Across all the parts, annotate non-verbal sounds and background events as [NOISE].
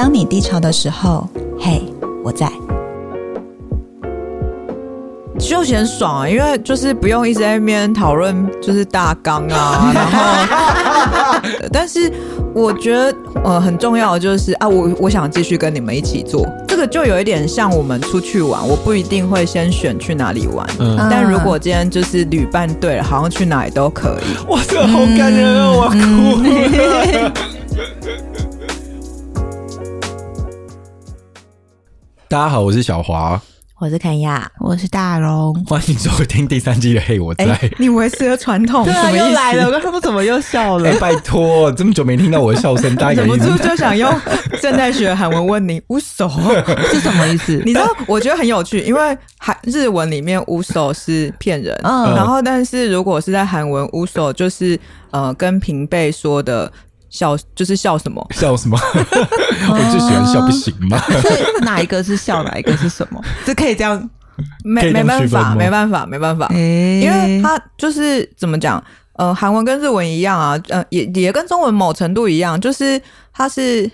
当你低潮的时候，嘿，我在。休闲爽啊，因为就是不用一直在那边讨论就是大纲啊，[LAUGHS] 然后，但是我觉得呃很重要的就是啊，我我想继续跟你们一起做，这个就有一点像我们出去玩，我不一定会先选去哪里玩，嗯、但如果今天就是旅伴对了，好像去哪里都可以。哇，这好感人啊，我哭了。[LAUGHS] [LAUGHS] 大家好，我是小华。我是肯亚，我是大荣，欢迎收听第三季的《嘿我在》欸。你维持了传统，对啊，又来了。我刚刚怎么又笑了？拜托，这么久没听到我的笑声，[LAUGHS] 大家忍不住就想用 [LAUGHS] 正在学韩文问你“乌手”是什么意思？[LAUGHS] 你知道？我觉得很有趣，因为韩日文里面“乌手”是骗人，嗯，然后但是如果是在韩文“乌手”就是呃跟平辈说的。笑就是笑什么？笑什么？[LAUGHS] 我最喜欢笑，不行吗？所以哪一个是笑，哪一个是什么？[LAUGHS] 这可以这样，没没办法，没办法，没办法，欸、因为他就是怎么讲？呃，韩文跟日文一样啊，呃，也也跟中文某程度一样，就是它是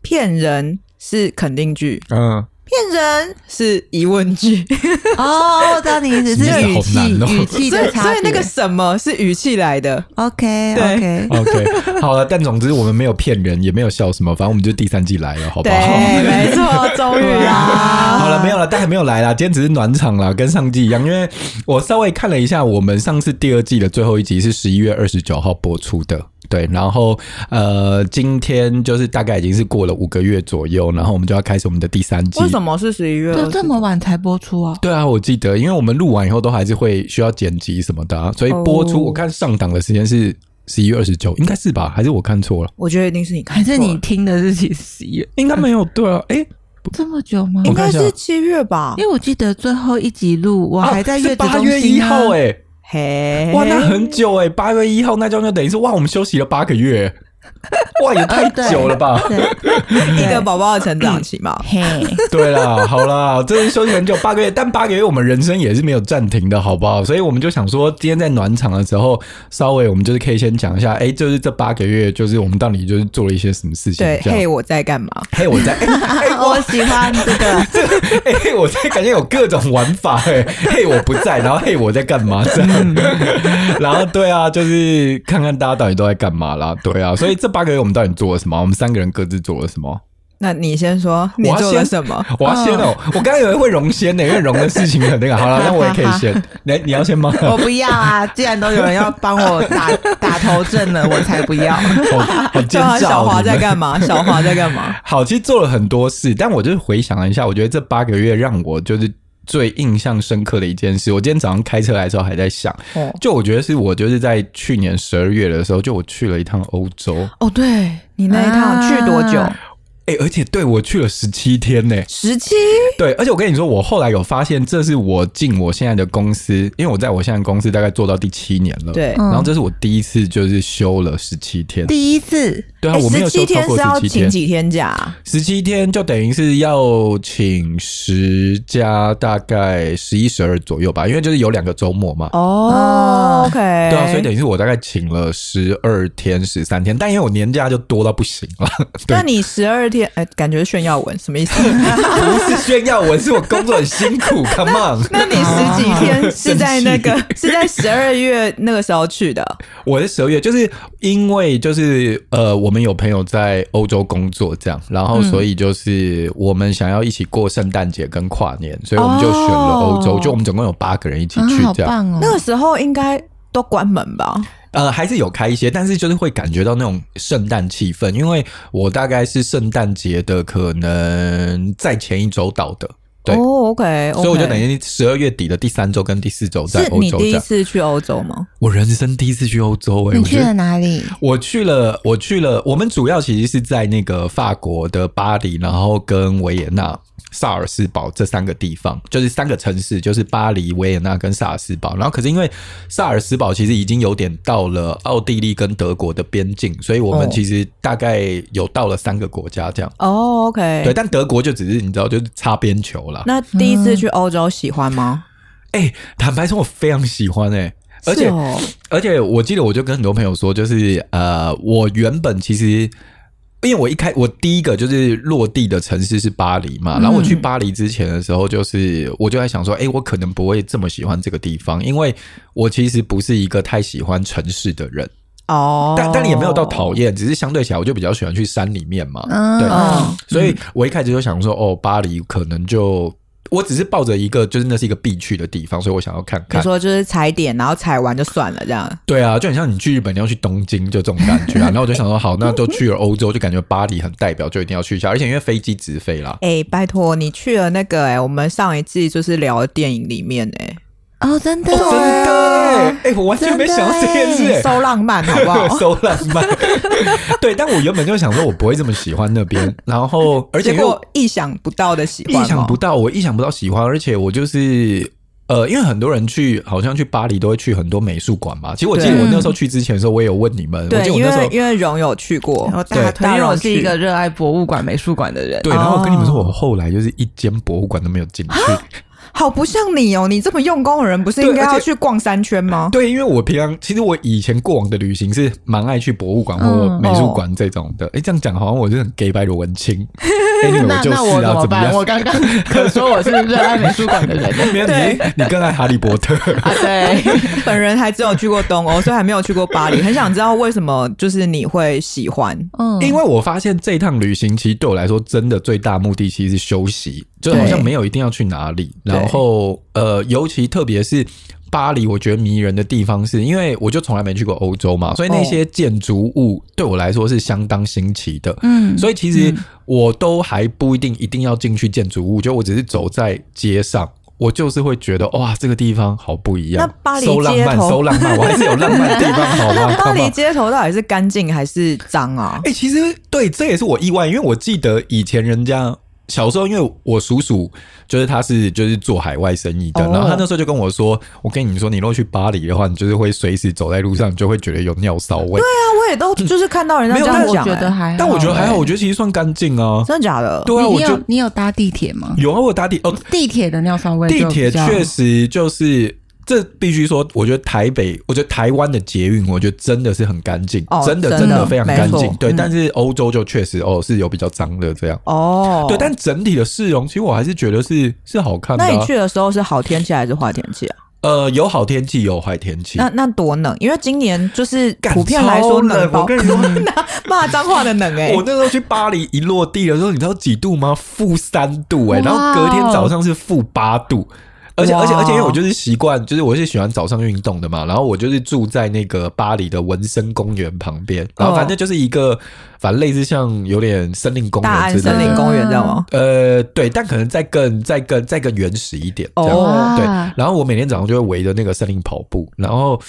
骗人是肯定句，嗯。骗人是疑问句 [LAUGHS] 哦，我知道你意思是语气语气的所以那个什么是语气来的？OK OK OK，好了，但总之我们没有骗人，也没有笑什么，反正我们就第三季来了，好不好？对，[LAUGHS] 没错，终于啦。[LAUGHS] 好了，没有了，但还没有来啦，今天只是暖场啦，跟上季一样，因为我稍微看了一下，我们上次第二季的最后一集是十一月二十九号播出的。对，然后呃，今天就是大概已经是过了五个月左右，然后我们就要开始我们的第三季。为什么是十一月？就这么晚才播出啊？对啊，我记得，因为我们录完以后都还是会需要剪辑什么的啊，所以播出、哦、我看上档的时间是十一月二十九，应该是吧？还是我看错了？我觉得一定是你看错了，还是你听的是十一月？应该没有对啊？哎，这么久吗？应该是七月吧？因为我记得最后一集录我还在月子中心、啊、八月一号哎。嘿，哇，那很久哎，八月一号那张就等于是哇，我们休息了八个月，[LAUGHS] 哇，也太久了吧？[LAUGHS] 一个宝宝的成长期嘛。嘿，对啦，好啦，真是休息很久，八个月，但八个月我们人生也是没有暂停的，好不好？所以我们就想说，今天在暖场的时候，稍微我们就是可以先讲一下，哎，就是这八个月，就是我们到底就是做了一些什么事情？对，嘿，我在干嘛？嘿，我在，我喜欢这个，这哎，我在感觉有各种玩法，哎，嘿，我不在，然后嘿，我在干嘛？这样，然后 [LAUGHS] 对啊，就是看看大家到底都在干嘛啦，对啊，所以这八个月我们到底做了什么？我们三个人各自做了什么？那你先说，你做了什么？[LAUGHS] 我要先哦，我刚刚以为会荣先呢，因为荣的事情很那个。好了，那我也可以先。[LAUGHS] 你你要先吗？我不要啊！既然都有人要帮我打 [LAUGHS] 打头阵了，我才不要。好尖叫！小华在干嘛？小华在干嘛？好，其实做了很多事，但我就是回想了一下，我觉得这八个月让我就是最印象深刻的一件事。我今天早上开车来的时候还在想，就我觉得是我就是在去年十二月的时候，就我去了一趟欧洲。哦，对，你那一趟去多久？哎、欸，而且对我去了十七天呢，十七？对，而且我跟你说，我后来有发现，这是我进我现在的公司，因为我在我现在公司大概做到第七年了，对，然后这是我第一次就是休了十七天，第一次，对啊，我没有休超过十七天，请几天假？十七天就等于是要请十加大概十一十二左右吧，因为就是有两个周末嘛。哦，OK，对啊，所以等于是我大概请了十二天十三天，但因为我年假就多到不行了，[LAUGHS] 那你十二。天，哎，感觉炫耀文什么意思？[LAUGHS] 不是炫耀文，是我工作很辛苦。[LAUGHS] Come on，那你十几天是在那个是在十二月那个时候去的？我是十二月就是因为就是呃，我们有朋友在欧洲工作，这样，然后所以就是我们想要一起过圣诞节跟跨年，所以我们就选了欧洲。就我们总共有八个人一起去，这样。那个时候应该都关门吧？呃，还是有开一些，但是就是会感觉到那种圣诞气氛，因为我大概是圣诞节的可能在前一周到的，对、oh,，OK，所以我就等于十二月底的第三周跟第四周在欧洲。是你第一次去欧洲吗？我人生第一次去欧洲、欸，哎，你去了哪里？我去了，我去了，我们主要其实是在那个法国的巴黎，然后跟维也纳。萨尔斯堡这三个地方就是三个城市，就是巴黎、维也纳跟萨尔斯堡。然后，可是因为萨尔斯堡其实已经有点到了奥地利跟德国的边境，所以我们其实大概有到了三个国家这样。哦，OK，对，但德国就只是你知道，就是擦边球了。那第一次去欧洲喜欢吗？哎、嗯欸，坦白说，我非常喜欢哎、欸，而且、哦、而且我记得我就跟很多朋友说，就是呃，我原本其实。因为我一开我第一个就是落地的城市是巴黎嘛，然后我去巴黎之前的时候，就是我就在想说，哎，我可能不会这么喜欢这个地方，因为我其实不是一个太喜欢城市的人。哦，但但也没有到讨厌，只是相对起来，我就比较喜欢去山里面嘛。嗯对，嗯所以我一开始就想说，哦，巴黎可能就我只是抱着一个，就是那是一个必去的地方，所以我想要看看。你说就是踩点，然后踩完就算了，这样。对啊，就很像你去日本你要去东京，就这种感觉啊。然后我就想说，好，那都去了欧洲，就感觉巴黎很代表，就一定要去一下。而且因为飞机直飞啦。哎，拜托你去了那个哎，我们上一季就是聊的电影里面哎，哦，真的，真的哎、欸，我完全没想到这件事、欸，收浪漫好不好？收浪漫，[LAUGHS] [LAUGHS] 对。但我原本就想说，我不会这么喜欢那边，然后 [LAUGHS] 而且结果意想不到的喜欢，意想不到，我意想不到喜欢，而且我就是呃，因为很多人去，好像去巴黎都会去很多美术馆嘛。其实我记得我那时候去之前的时候，我也有问你们，对，我记得我那时候因为荣有去过，对大推，因为我是一个热爱博物馆、美术馆的人。对，然后我跟你们说，我后来就是一间博物馆都没有进去。好不像你哦！你这么用功的人，不是应该要去逛三圈吗？[LAUGHS] 对，因为我平常其实我以前过往的旅行是蛮爱去博物馆或美术馆这种的。哎、嗯哦，这样讲好像我是很 gay 白的文青。哎，你们就是啊，那我怎么办？我刚刚 [LAUGHS] 可说我是热爱美术馆的人。[LAUGHS] 没有你，你更爱哈利波特啊？对，[LAUGHS] 本人还只有去过东欧，所以还没有去过巴黎。很想知道为什么就是你会喜欢？嗯，因为我发现这一趟旅行其实对我来说真的最大目的其实是休息。就好像没有一定要去哪里，然后呃，尤其特别是巴黎，我觉得迷人的地方是因为我就从来没去过欧洲嘛，所以那些建筑物对我来说是相当新奇的。嗯，所以其实我都还不一定一定要进去建筑物，就我只是走在街上，我就是会觉得哇，这个地方好不一样。那巴黎收浪漫，收浪漫，我还是有浪漫的地方，好吗？[LAUGHS] 巴黎街头到底是干净还是脏啊？哎、欸，其实对，这也是我意外，因为我记得以前人家。小时候，因为我叔叔就是他是就是做海外生意的，然后他那时候就跟我说：“我跟你说，你如果去巴黎的话，你就是会随时走在路上，你就会觉得有尿骚味。”对啊，我也都就是看到人家这样讲，觉得还好，但我觉得还好，我觉得其实算干净啊。真的假的？对啊，我就你有搭地铁吗？有啊，我有搭地哦，地铁的尿骚味，地铁确实就是。这必须说，我觉得台北，我觉得台湾的捷运，我觉得真的是很干净，哦，真的真的非常干净。对，嗯，但是欧洲就确实哦是有比较脏的这样。哦，对，但整体的市容，其实我还是觉得是是好看的，啊。那你去的时候是好天气还是坏天气啊？呃，有好天气，有坏天气。那那多冷？因为今年就是普遍来说冷，我跟你说，[LAUGHS] 骂脏话的冷哎，欸！我那时候去巴黎一落地的时候，你知道几度吗？负三度哎，欸，然后隔天早上是负八度。而且而且而且，因为我就是习惯，就是我是喜欢早上运动的嘛，然后我就是住在那个巴黎的文森公园旁边，然后反正就是一个。反正类似像有点森林公园，大安森林公园，这样吗？呃，对，但可能再更、再更、再更原始一点，这样、哦、对。然后我每天早上就会围着那个森林跑步，然后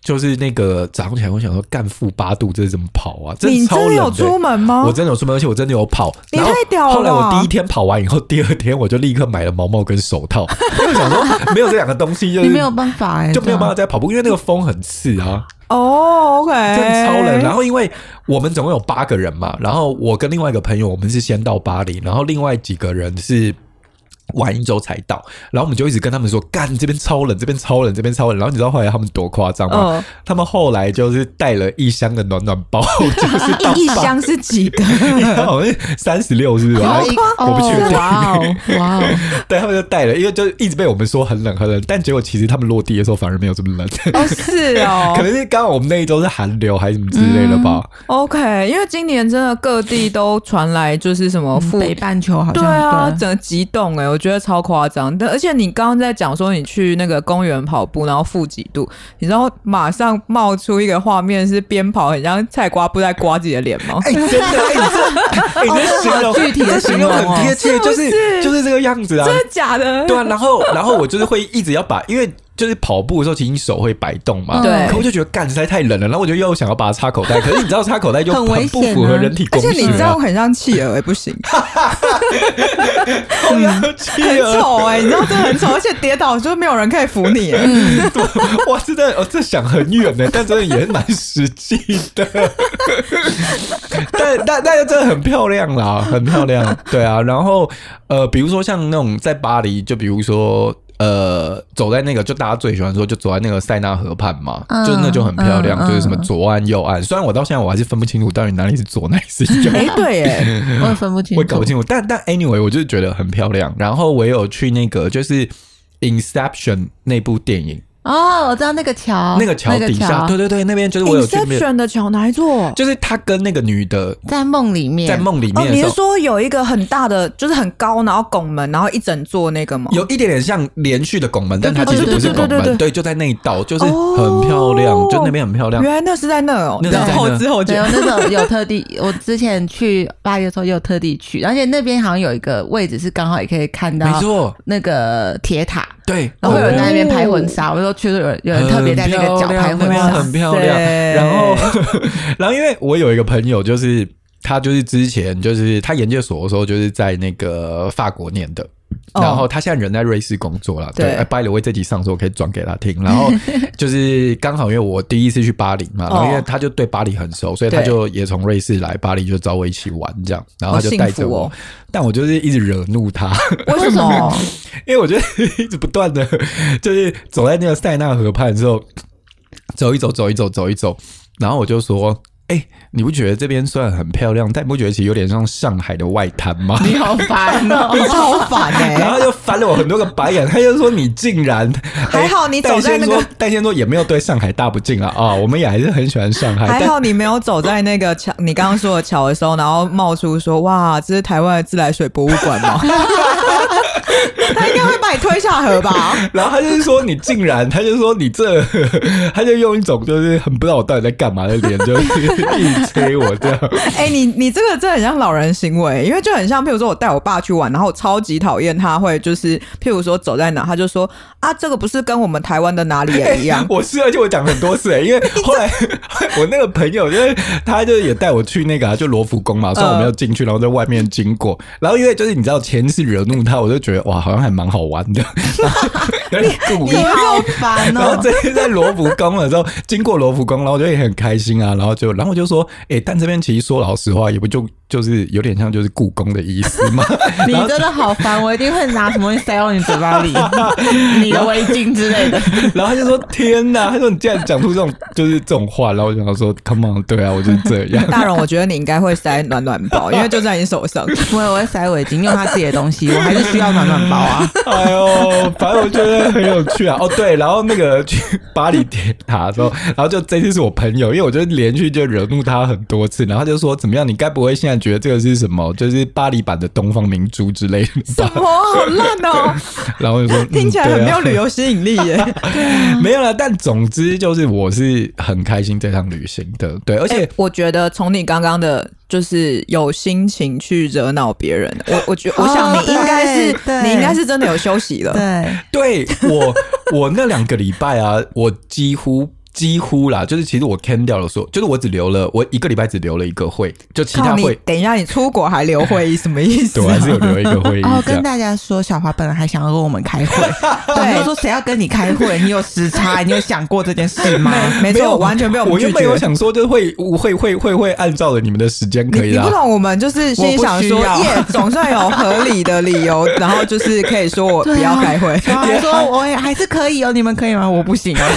就是那个早上起来，我想说干负八度，这是怎么跑啊？真的超冷的。你真的有出门吗？我真的有出门，而且我真的有跑。你太屌了！后来我第一天跑完以后，第二天我就立刻买了毛毛跟手套，[LAUGHS] 因为我想说没有这两个东西，就是你没有办法哎、欸，就没有办法再跑步，因为那个风很刺啊。哦、，OK，真超人。然后因为我们总共有八个人嘛，然后我跟另外一个朋友，我们是先到巴黎，然后另外几个人是。晚一周才到，然后我们就一直跟他们说：“干，这边超冷，这边超冷，这边超冷。”然后你知道后来他们多夸张吗？哦、他们后来 [LAUGHS] 就是带了一箱的暖暖包，就是到一箱是几个？[LAUGHS] 好像三十六，是不是？好我不确定。哇哦，哇哦！[LAUGHS] 对，他们就带了，因为就一直被我们说很冷很冷，但结果其实他们落地的时候反而没有这么冷。哦，是哦，可能是刚好我们那一周是寒流还是什么之类的吧。嗯、OK，因为今年真的各地都传来就是什么北半球好像对啊，整个极冻哎，我觉得超夸张。但而且你刚刚在讲说你去那个公园跑步，然后负几度，你知道马上冒出一个画面是边跑很像菜瓜布在刮自己的脸吗？哎、欸，真的，这，[LAUGHS] 哎、欸，这形容具体的形容很贴切，就是就是这个样子啊，真的假的？对啊，然后然后我就是会一直要把，因为。就是跑步的时候，其实你手会摆动嘛。对。可我就觉得干实在太冷了，然后我就又想要把它插口袋，可是你知道插口袋就 [LAUGHS] 很不符合人体工学，而且你知道很像企鹅，哎，不行。哈哈哈哈很丑哎，你知道这很丑，而且跌倒就没有人可以扶你。嗯。[LAUGHS] 哇，真的，我这想很远呢，但真的也是蛮实际的。但但但是真的很漂亮啦，[LAUGHS] 很漂亮。对啊，然后呃，比如说像那种在巴黎，就比如说。呃，走在那个就大家最喜欢说，就走在那个塞纳河畔嘛，嗯就那就很漂亮，嗯就是什么左岸右岸。虽然我到现在我还是分不清楚到底哪里是左，哪里是右。哎，对哎，[LAUGHS] 我也分不清楚，我也搞不清楚，但但 anyway，我就是觉得很漂亮。然后我有去那个就是 Inception 那部电影，哦，我知道那个桥，那个桥底下，桥对对对，那边就是我有去，Inception 的桥哪一座？就是他跟那个女的在梦里面，在梦里哦，你是说有一个很大的，就是很高，然后拱门，然后一整座那个吗？有一点点像连续的拱门，但它其实不是拱门，对就在那一道，就是哦很漂亮，就那边很漂亮。原来那是在那哦，那是在后知后对，觉我。那时候有特地，我之前去巴黎的时候也有特地去，而且那边好像有一个位置是刚好也可以看到没错，那个铁塔，对，然后会有人在那边拍婚哦纱，我就觉得有人有人特别在那个角拍婚很漂亮纱，很漂亮。[LAUGHS] 然后，然后因为我有一个朋友，就是他就是之前就是他研究所的时候，就是在那个法国念的。哦然后他现在人在瑞士工作了，对。对哎 By the way，这集上的时候我可以转给他听。然后 [LAUGHS] 就是刚好因为我第一次去巴黎嘛，然后因为他就对巴黎很熟，所以他就也从瑞士来巴黎，就找我一起玩这样。然后他就带着我，但我就是一直惹怒他。为什么？[LAUGHS] 因为我觉得一直不断的，就是走在那个塞纳河畔之后，走一走，走一走，走一走，然后我就说：“哎、你不觉得这边虽然很漂亮，但你不觉得其实有点像上海的外滩吗？” [LAUGHS] 你好烦哦，[LAUGHS] 你超烦哎、然后就翻了我很多个白眼，他就说：“你竟然还好你走在那个哎戴先说也没有对上海大不敬啊啊、我们也还是很喜欢上海，还好你没有走在那个 [LAUGHS] 桥，你刚刚说的桥的时候，然后冒出说：“哇，这是台湾的自来水博物馆吗？” [LAUGHS] 他应该会把你推下河吧？[LAUGHS] 然后他就是说你竟然，他就说你这，[LAUGHS] 他就用一种就是很不知道我到底在干嘛的脸，就是一直催我这样。哎、你你这个真的很像老人行为，因为就很像，譬如说我带我爸去玩，然后我超级讨厌他会就是，譬如说走在哪，他就说啊，这个不是跟我们台湾的哪里也一样。我是而且我讲很多次哎，因为后来我那个朋友，就是他就也带我去那个、啊、就罗浮宫嘛，虽然我没有进去，然后在外面经过，然后因为就是你知道前次惹怒他，我就觉得哇，好像还蛮好玩的，有点故意你。好烦哦然后哦。这次在罗浮宫的时候，经过罗浮宫，然后我就也很开心啊，然后就，然后我就说，哎、但这边其实说老实话，也不就就是有点像就是故宫的意思嘛。[LAUGHS] 你真的好烦，我一定会拿什么东西塞到你嘴巴里，[LAUGHS] 你的围巾之类的。然后他就说：“天哪！”他说：“你竟然讲出这种就是这种话。”然后我就想说：“Come on，对啊，我就是这样。”大荣，我觉得你应该会塞暖暖包，因为就在你手上。[LAUGHS] 我也会塞围巾，用他自己的东西，我还是需要暖暖包啊。哎呦，反正我觉得 [LAUGHS] 很有趣啊。哦，对，然后那个去巴黎铁塔的时候，然后就这次是我朋友，因为我就连续就惹怒他很多次，然后他就说：“怎么样？你该不会现在觉得这个是什么？就是巴黎版的东方明珠之类的吧？”什么？好烂哦！[LAUGHS] 然后就说：“听起来很没有旅游。吸引力耶。嗯 [LAUGHS] 没有了，但总之就是我是很开心这趟旅行的，对，而且、欸我觉得从你刚刚的，就是有心情去惹恼别人，我我觉我想你应该是、对你应该是真的有休息了。对，对我，我那两个礼拜啊，我几乎几乎啦，就是其实我 can 掉了说，就是我只留了我一个礼拜只留了一个会，就其他会，等一下，你出国还留会议，什么意思、对，我还是有留一个会议哦，跟。大家说，小华本来还想要跟我们开会，[LAUGHS] 对，我 [LAUGHS] 说谁要跟你开会？你有时差，你有想过这件事吗？没错，有我完全没有我原本有。想说，就是会会会会会按照了你们的时间可以啦。你你不懂，我们就是心里想说，[LAUGHS] 耶，总算有合理的理由，然后就是可以说我不要开会。然后还说我也还是可以哦，你们可以吗？我不行啊，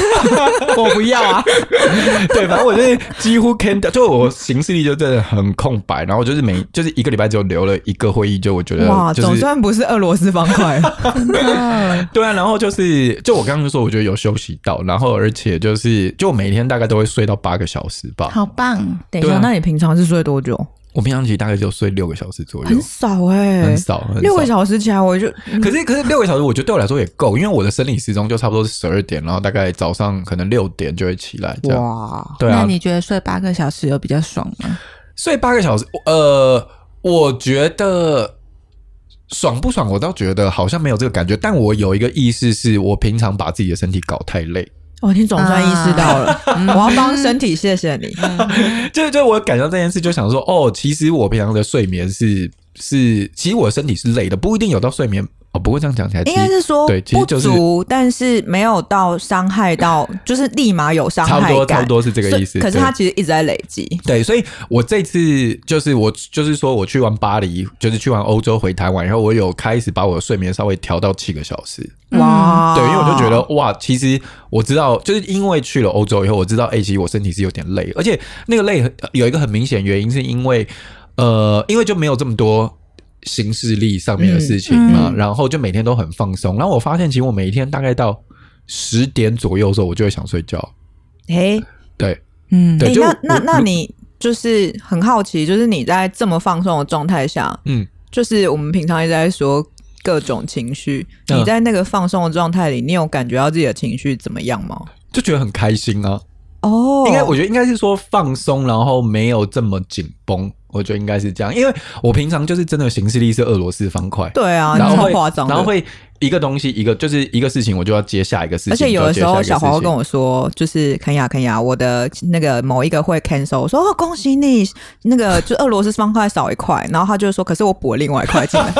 我不要啊。[LAUGHS] 对，反正我就是几乎 can 掉，就我行事历就真的很空白，然后就是每就是一个礼拜只有留了一个会议，就我觉得哇，就是总算不是俄罗斯方块。[LAUGHS] 对啊，然后就是就我刚刚就说，我觉得有休息到，然后而且就是就我每天大概都会睡到八个小时吧。好棒！等一下，那你平常是睡多久？我平常其实大概就睡六个小时左右很，少哎、很少，很少六个小时起来我就可是可是六个小时，我觉得对我来说也够，因为我的生理时钟就差不多是十二点，然后大概早上可能六点就会起来这样。哇，对啊，那你觉得睡八个小时有比较爽吗？睡八个小时，呃，我觉得爽不爽，我倒觉得好像没有这个感觉，但我有一个意识是我平常把自己的身体搞太累，哦，你总算意识到了，我要帮身体谢谢你。[LAUGHS] 就就我感到这件事，就想说，哦，其实我平常的睡眠是是，其实我身体是累的，不一定有到睡眠哦，不过这样讲起来，应该是说对，其实就是不足，但是没有到伤害到，[LAUGHS] 就是立马有伤害感，差不多差不多是这个意思。可是它其实一直在累积。对，所以我这次就是我就是说我去完巴黎，就是去完欧洲回台湾，然后我有开始把我的睡眠稍微调到七个小时。哇，对，因为我就觉得哇，其实我知道，就是因为去了欧洲以后，我知道，哎、欸，其实我身体是有点累，而且那个累有一个很明显原因，是因为呃，因为就没有这么多。行事历上面的事情嘛，然后就每天都很放松。然后我发现，其实我每一天大概到十点左右的时候，我就会想睡觉。诶，对，嗯，对，欸、那那那你就是很好奇，就是你在这么放松的状态下，嗯，就是我们平常一直在说各种情绪，嗯、你在那个放松的状态里，你有感觉到自己的情绪怎么样吗？就觉得很开心啊。哦，应该我觉得应该是说放松，然后没有这么紧绷。我觉得应该是这样，因为我平常就是真的行事力是俄罗斯方块，对啊，然后会夸张，然后会一个东西一个就是一个事情，我就要接下一个事情。而且有的时候小黄会跟我说，就是肯雅肯雅，我的那个某一个会 cancel，我说哦恭喜你，那个就俄罗斯方块少一块，然后他就说，可是我补了另外一块进来，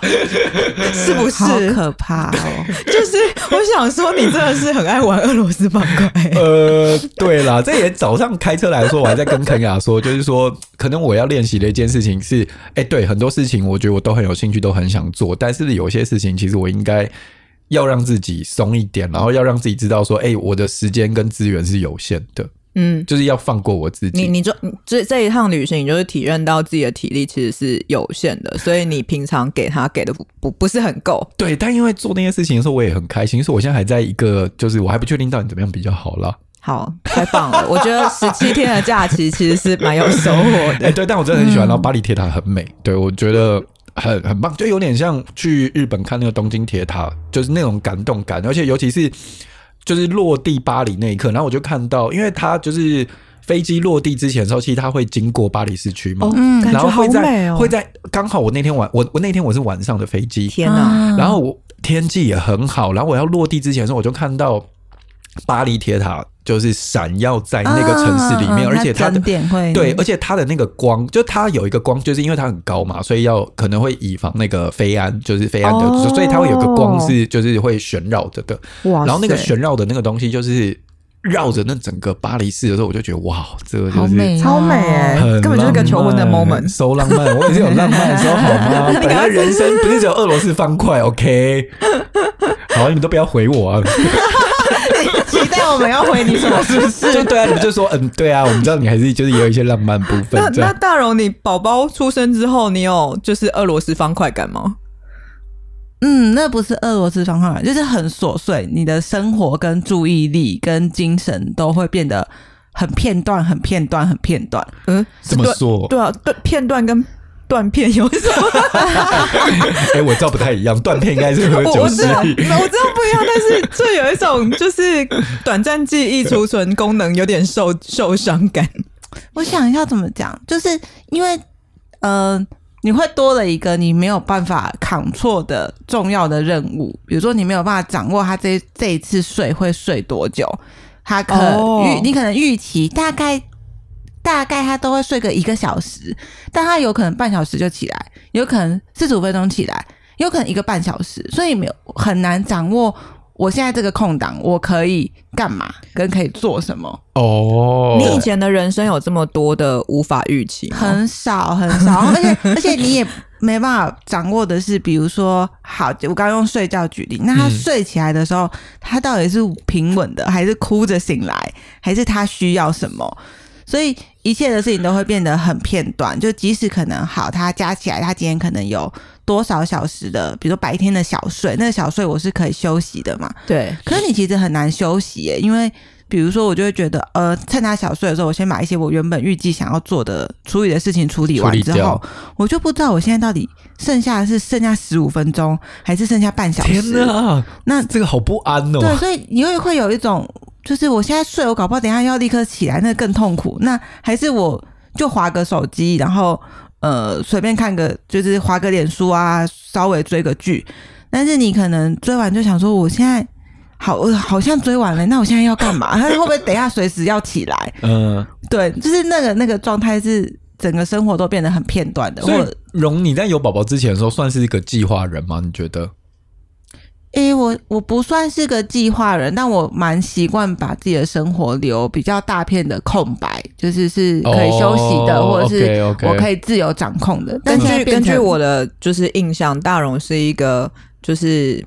[LAUGHS] 是不是？好可怕哦！就是我想说，你真的是很爱玩俄罗斯方块。[LAUGHS] 呃，对啦，这也早上开车来的时候，我还在跟肯雅说，就是说可能我。要练习的一件事情是，哎、欸，对，很多事情我觉得我都很有兴趣，都很想做，但是有些事情其实我应该要让自己松一点，然后要让自己知道说，哎、欸，我的时间跟资源是有限的，嗯，就是要放过我自己。你，你就这这一趟旅行，你就是体验到自己的体力其实是有限的，所以你平常给他给的不不不是很够。对，但因为做那些事情的时候，我也很开心，所以我现在还在一个，就是我还不确定到底怎么样比较好啦。好，太棒了！我觉得十七天的假期其实是蛮有收获的。[LAUGHS] 哎，对，但我真的很喜欢。然后巴黎铁塔很美，对，我觉得很很棒，就有点像去日本看那个东京铁塔，就是那种感动感。而且尤其是就是落地巴黎那一刻，然后我就看到，因为它就是飞机落地之前的时候，其实它会经过巴黎市区嘛，嗯，然后会在会在刚好我那天晚我我那天我是晚上的飞机，天哪！然后我天气也很好，然后我要落地之前的时候，我就看到巴黎铁塔。就是闪耀在那个城市里面，而且它的对，而且它的那个光，就它有一个光，就是因为它很高嘛，所以要可能会以防那个飞安，就是飞安的，所以它会有个光是就是会旋绕着的。哇！然后那个旋绕的那个东西，就是绕着那整个巴黎市的时候，我就觉得哇，这个就是超美哎，根本就是个求婚的 moment，so 浪漫。我也是有浪漫的时候好吗？[LAUGHS] 本来人生不是只有俄罗斯方块，OK？好，你们都不要回我啊。我们要回你什么？是不是？就对啊，你们就说嗯，对啊，我们知道你还是就是也有一些浪漫部分。那那大荣，你宝宝出生之后，你有就是俄罗斯方块感吗？嗯，那不是俄罗斯方块，就是很琐碎，你的生活跟注意力跟精神都会变得很片段、很片段、很片段。嗯，怎么说？对啊，对，片段跟。断片有什么？[LAUGHS] 哎、欸，我知道不太一样。断片应该是喝酒失忆，我知道不一样，但是这有一种就是短暂记忆储存功能有点受受伤感。我想一下怎么讲，就是因为呃，你会多了一个你没有办法扛错的重要的任务，比如说你没有办法掌握他这这一次睡会睡多久，他可预、哦、你可能预期大概。大概他都会睡个一个小时，但他有可能半小时就起来，有可能四十五分钟起来，有可能一个半小时，所以没有很难掌握我现在这个空档我可以干嘛，跟可以做什么。哦，你以前的人生有这么多的无法预期？很少很少，而且而且你也没办法掌握的是，比如说，好，我刚刚用睡觉举例，那他睡起来的时候，嗯、他到底是平稳的，还是哭着醒来，还是他需要什么？所以一切的事情都会变得很片段，就即使可能好，他加起来，他今天可能有多少小时的，比如说白天的小睡，那个小睡我是可以休息的嘛？对。可是你其实很难休息耶，因为比如说我就会觉得，呃，趁他小睡的时候，我先把一些我原本预计想要做的处理的事情处理完之后，我就不知道我现在到底剩下的是剩下十五分钟，还是剩下半小时？天哪，那这个好不安哦。对，所以你会会有一种。就是我现在睡，我搞不好等一下要立刻起来，那更痛苦。那还是我就划个手机，然后呃随便看个，就是划个脸书啊，稍微追个剧。但是你可能追完就想说，我现在好好像追完了，那我现在要干嘛？他 [LAUGHS] 会不会等一下随时要起来？嗯，对，就是那个那个状态是整个生活都变得很片段的。所以，荣你在有宝宝之前的时候，算是一个计划人吗？你觉得？诶、欸，我我不算是个计划人，但我蛮习惯把自己的生活留比较大片的空白，就是是可以休息的，哦、或者是我可以自由掌控的。根据根据我的的就是印象，大荣是一个就是。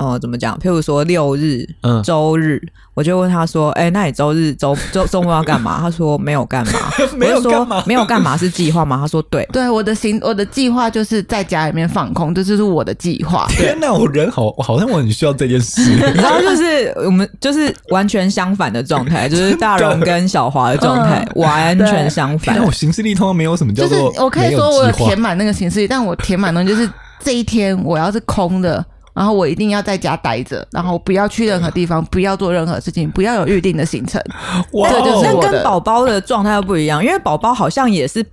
哦、嗯，怎么讲？譬如说六日、嗯，周日，我就问他说：“哎、欸，那你周日、周周周末要干嘛？”他说：“没有干嘛。[LAUGHS] ”没有干嘛？没有干嘛是计划吗？他说：“对，对，我的行，我的计划就是在家里面放空，这就是我的计划。”天哪，我人好，好像我很需要这件事。[LAUGHS] 然后就是我们就是完全相反的状态，就是大荣跟小华的状态、嗯、完全相反。那我行事历通常没有什么叫做，就是我可以说我有填满那个行事历，但我填满的就是这一天我要是空的。然后我一定要在家待着，然后不要去任何地方，不要做任何事情，不要有预定的行程。[LAUGHS] 哇，这就是跟宝宝的状态又不一样，因为宝宝好像也是，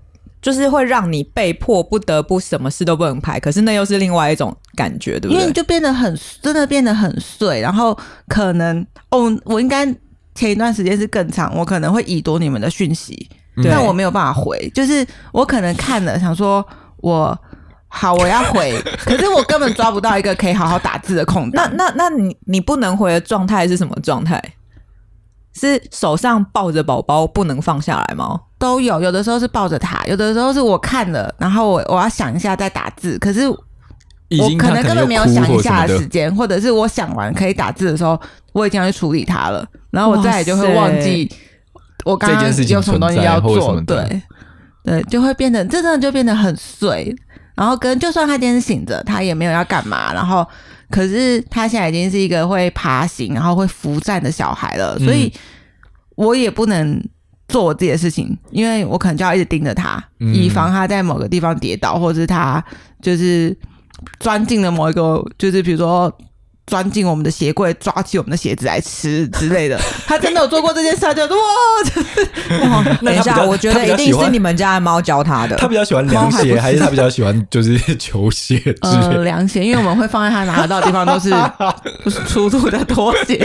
就是会让你被迫不得不什么事都不能排，可是那又是另外一种感觉，对不对？因为你就变得很真的变得很碎，然后可能哦，我应该前一段时间是更长，我可能会已读你们的讯息，但我没有办法回，就是我可能看了想说我。好，我要回，可是我根本抓不到一个可以好好打字的空档。那那那你你不能回的状态是什么状态？是手上抱着宝宝不能放下来吗？都有，有的时候是抱着他，有的时候是我看了，然后我我要想一下再打字，可是我可能根本没有想一下的时间，或者是我想完可以打字的时候，我已经要去处理它了，然后我再也就会忘记我刚刚有什么东西要做，对对，就会变得这真的就变得很碎。然后跟就算他今天醒着，他也没有要干嘛。然后，可是他现在已经是一个会爬行，然后会扶站的小孩了，所以我也不能做我自己的事情，因为我可能就要一直盯着他，以防他在某个地方跌倒，或者是他就是钻进了某一个，就是比如说。钻进我们的鞋柜，抓起我们的鞋子来吃之类的。[LAUGHS] 他真的有做过这件事，就哇，就 [LAUGHS] 是哇。等一下，我觉得一定是你们家的猫教他的。他比较喜欢凉鞋还，是他比较喜欢就是球鞋？呃，凉鞋，因为我们会放在他拿得到的地方都是 [LAUGHS] 都是粗的拖鞋。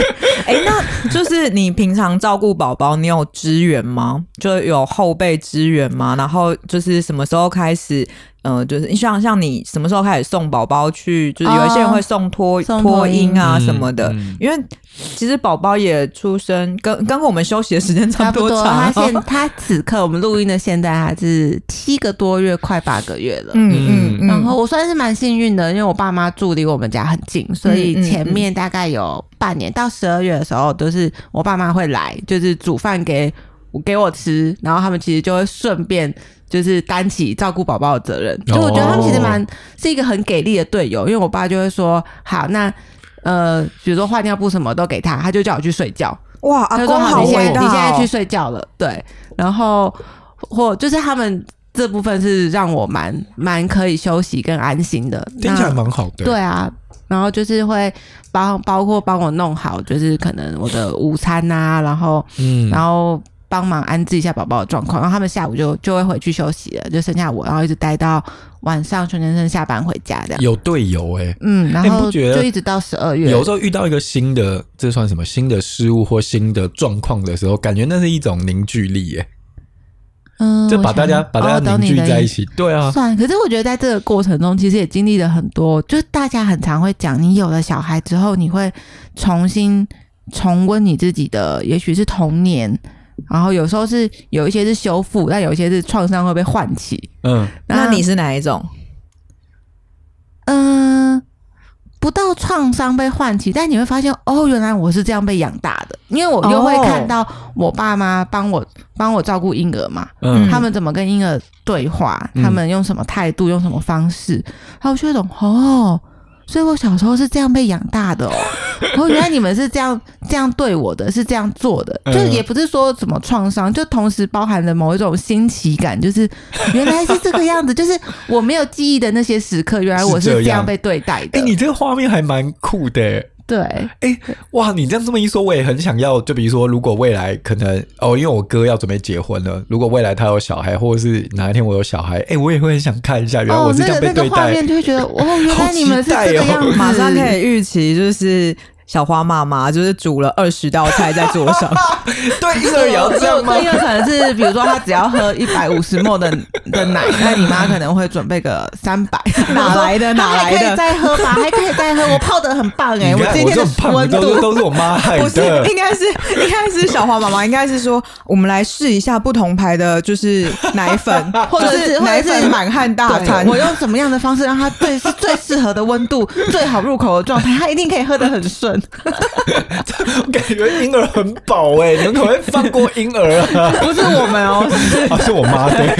哎、欸，那就是你平常照顾宝宝，你有支援吗？就有后备支援吗？然后就是什么时候开始？嗯、呃，就是你想像你什么时候开始送宝宝去？就是有一些人会送托托婴啊什么的，嗯嗯、因为其实宝宝也出生跟跟我们休息的时间差不多长。他现 [LAUGHS] 他此刻我们录音的现在还是七个多月，快八个月了。嗯嗯嗯。然后我算是蛮幸运的，因为我爸妈住离我们家很近，所以前面大概有半年到十二月的时候，都是我爸妈会来，就是煮饭给给我吃，然后他们其实就会顺便。就是担起照顾宝宝的责任，就我觉得他们其实蛮是一个很给力的队友，因为我爸就会说，好，那呃，比如说换尿布什么都给他，他就叫我去睡觉。哇，阿公好伟大，你现在去睡觉了，对。然后或就是他们这部分是让我蛮蛮可以休息跟安心的，听起来蛮好的。对啊，然后就是会帮包括帮我弄好，就是可能我的午餐啊，然后嗯，然后。帮忙安置一下宝宝的状况，然后他们下午就就会回去休息了，就剩下我，然后一直待到晚上，全先生下班回家这样。有队友哎、欸，嗯，然后就一直到十二月。有时候遇到一个新的，这算什么新的事物或新的状况的时候，感觉那是一种凝聚力哎、欸。嗯，就把大家把大家凝聚在一起，对啊。算，可是我觉得在这个过程中，其实也经历了很多，就是大家很常会讲，你有了小孩之后，你会重新重温你自己的，也许是童年。然后有时候是有一些是修复，但有一些是创伤会被唤起。嗯，那你是哪一种？嗯、呃，不到创伤被唤起，但你会发现哦，原来我是这样被养大的，因为我又会看到我爸妈帮我帮我照顾婴儿嘛，嗯，他们怎么跟婴儿对话，他们用什么态度，用什么方式，然后我就懂哦。所以我小时候是这样被养大的哦，[LAUGHS] 哦，原来你们是这样这样对我的，是这样做的，就也不是说什么创伤，就同时包含了某一种新奇感，就是原来是这个样子，[LAUGHS] 就是我没有记忆的那些时刻，原来我是这样。被对待的。哎，你这个画面还蛮酷的。对，哎，哇！你这样这么一说，我也很想要。就比如说，如果未来可能哦，因为我哥要准备结婚了，如果未来他有小孩，或者是哪一天我有小孩，哎，我也会很想看一下，原来我是这样被对待。哦，那个那个画面就会觉得，哦，原来你们是这样，哦，马上可以预期，就是小花妈妈就是煮了二十道菜在桌上，[LAUGHS] 对，婴儿也要这样吗？对，因为可能是比如说他只要喝一百五十 ml 的的奶，那你妈可能会准备个三百，哪来的？哪来的？可以再喝吧，还可以再喝。我泡的很棒哎，我今天的温度都是都是我妈害的。不是，应该是应该是小花妈妈，应该是说我们来试一下不同牌的，就是奶粉，[LAUGHS] 或者是奶粉满汉大餐。我用什么样的方式让它最是最适合的温度，最好入口的状态，它一定可以喝的很顺。[LAUGHS] 我感觉婴儿很饱哎，你们可不可以放过婴儿啊？不是我们哦，[LAUGHS] 是我妈对。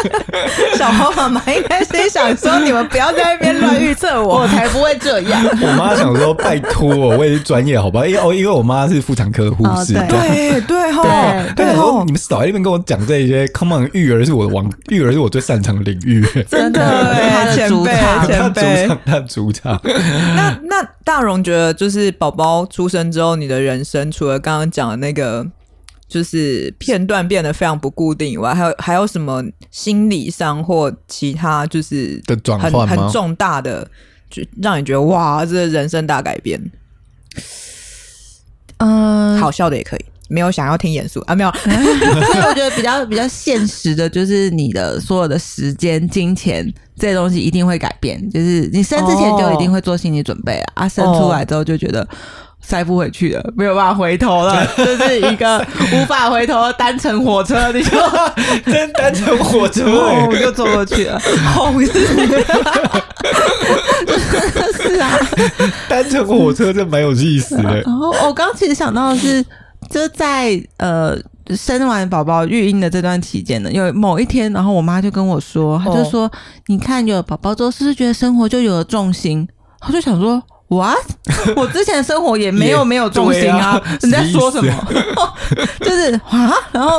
[LAUGHS] 小花妈妈应该是想说，你们不要在那边乱预测我，我才不会这样。我妈想说，拜托我，我也是专业，好吧？因为哦，因为我妈是妇产科护士，对对吼，对吼，你们少在那边跟我讲这些。Come on，育儿是我的王，育儿是我最擅长的领域，真的，他的主场，前辈，他主场。那那大荣觉得，就是宝宝出生之后，你的人生除了刚刚讲的那个，就是片段变得非常不固定以外，还有还有什么心理上或其他就是的转换吗？很重大的，就让你觉得哇，这人生大改变。嗯，好笑的也可以。没有想要听严肃啊，没有。[LAUGHS] 所以我觉得比较比较现实的，就是你的所有的时间、金钱这些东西一定会改变。就是你生之前就一定会做心理准备啊，啊，生出来之后就觉得塞不回去了，没有办法回头了，[LAUGHS] 这是一个无法回头的单程火车，你就真单程火车，我就坐过去了。好 [LAUGHS] 是啊，单程火车这蛮有意思的。然后我刚其实想到的是。就在呃生完宝宝育婴的这段期间呢，有某一天，然后我妈就跟我说，她就说：“ oh. 你看有了宝宝之后，是不是觉得生活就有了重心？”她就想说：“What？[LAUGHS] 我之前的生活也没有没有重心啊！你在说什么？[LAUGHS] 就是啊，然后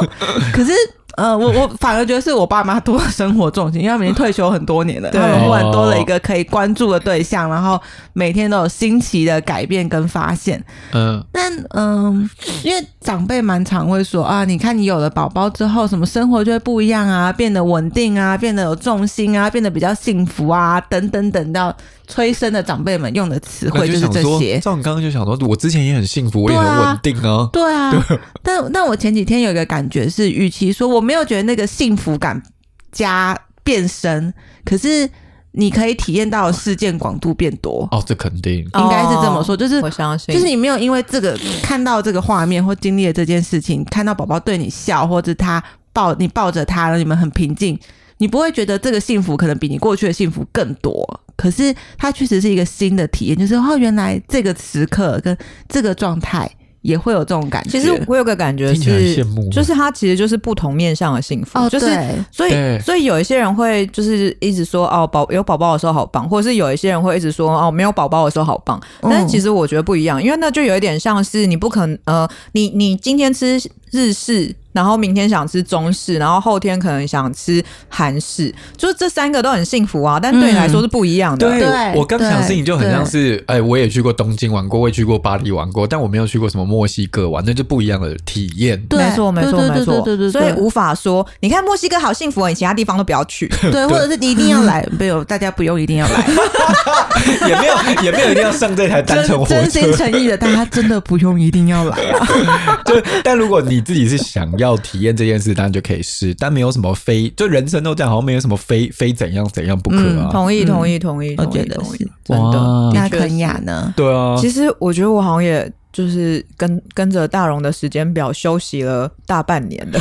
可是。”呃，我我反而觉得是我爸妈多了生活重心，因为他们已经退休很多年了，他们忽然多了一个可以关注的对象，然后每天都有新奇的改变跟发现。嗯，但嗯，因为长辈蛮常会说啊，你看你有了宝宝之后，什么生活就会不一样啊，变得稳定啊，变得有重心啊，变得比较幸福啊，等等等到。催生的长辈们用的词汇就是这些。照你刚刚就想说，我之前也很幸福，我也很稳定啊。对啊，对啊。但但我前几天有一个感觉是，与其说我没有觉得那个幸福感加变深，可是你可以体验到的事件广度变多。哦，这肯定应该是这么说。就是我相信，就是你没有因为这个看到这个画面或经历了这件事情，看到宝宝对你笑，或者他抱你抱着他，你们很平静。你不会觉得这个幸福可能比你过去的幸福更多，可是它确实是一个新的体验，就是哦，原来这个时刻跟这个状态也会有这种感觉。其实我有个感觉是，就是它其实就是不同面向的幸福。哦，就是所以所以有一些人会就是一直说哦，宝有宝宝的时候好棒，或者是有一些人会一直说哦，没有宝宝的时候好棒。但是其实我觉得不一样，因为那就有一点像是你不可能呃，你你今天吃日式。然后明天想吃中式，然后后天可能想吃韩式，就是这三个都很幸福啊，但对你来说是不一样的。嗯、对，我刚想的事情就很像是，哎，我也去过东京玩过，我也去过巴黎玩过，但我没有去过什么墨西哥玩，那就不一样的体验。对，没错，没错，没错，对对，所以无法说，你看墨西哥好幸福，你其他地方都不要去。对，[LAUGHS] 或者是你一定要来，没有，大家不用一定要来，也没有，也没有一定要上这台单程火车。真心诚意的，大家真的不用一定要来啊。[LAUGHS] 就，但如果你自己是想。要体验这件事，当然就可以试，但没有什么非，就人生都这样，好像没有什么非非怎样怎样不可啊。嗯、同意，同意，同意，我觉得是真的。那肯雅呢？对啊，其实我觉得我好像也就是跟跟着大荣的时间表休息了大半年的，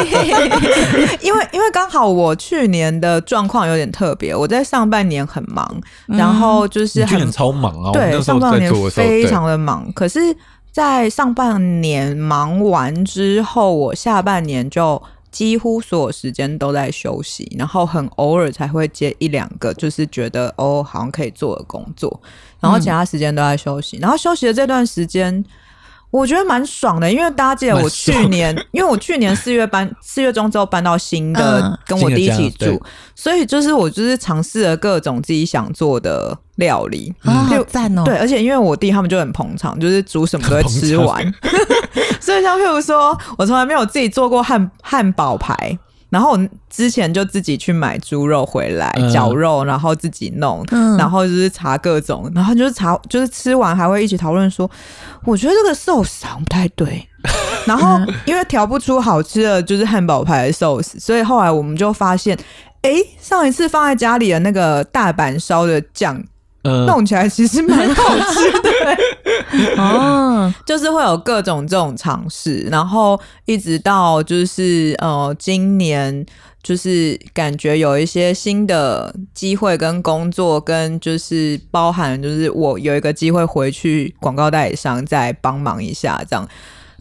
[LAUGHS] 因为因为刚好我去年的状况有点特别，我在上半年很忙，嗯、然后就是很超忙啊，对，上半年非常的忙，可是。在上半年忙完之后，我下半年就几乎所有时间都在休息，然后很偶尔才会接一两个，就是觉得哦，好像可以做的工作，然后其他时间都在休息。然后休息的这段时间。我觉得蛮爽的，因为大家记得我去年，[LAUGHS] 因为我去年四月搬四月中之后搬到新的，嗯、跟我弟一起住，所以就是我就是尝试了各种自己想做的料理，啊、好赞哦！对，而且因为我弟他们就很捧场，就是煮什么都会吃完，[LAUGHS] 所以像譬如说我从来没有自己做过汉汉堡排。然后我之前就自己去买猪肉回来嗯绞肉，然后自己弄，嗯然后就是查各种，然后就是查，就是吃完还会一起讨论说，我觉得这个寿司好像不太对。[LAUGHS] 然后因为调不出好吃的就是汉堡牌的寿司，所以后来我们就发现，哎，上一次放在家里的那个大阪烧的酱，嗯，弄起来其实蛮好吃的。[LAUGHS] 哦，就是会有各种这种尝试，然后一直到就是呃，今年就是感觉有一些新的机会跟工作，跟就是包含就是我有一个机会回去广告代理商再帮忙一下这样。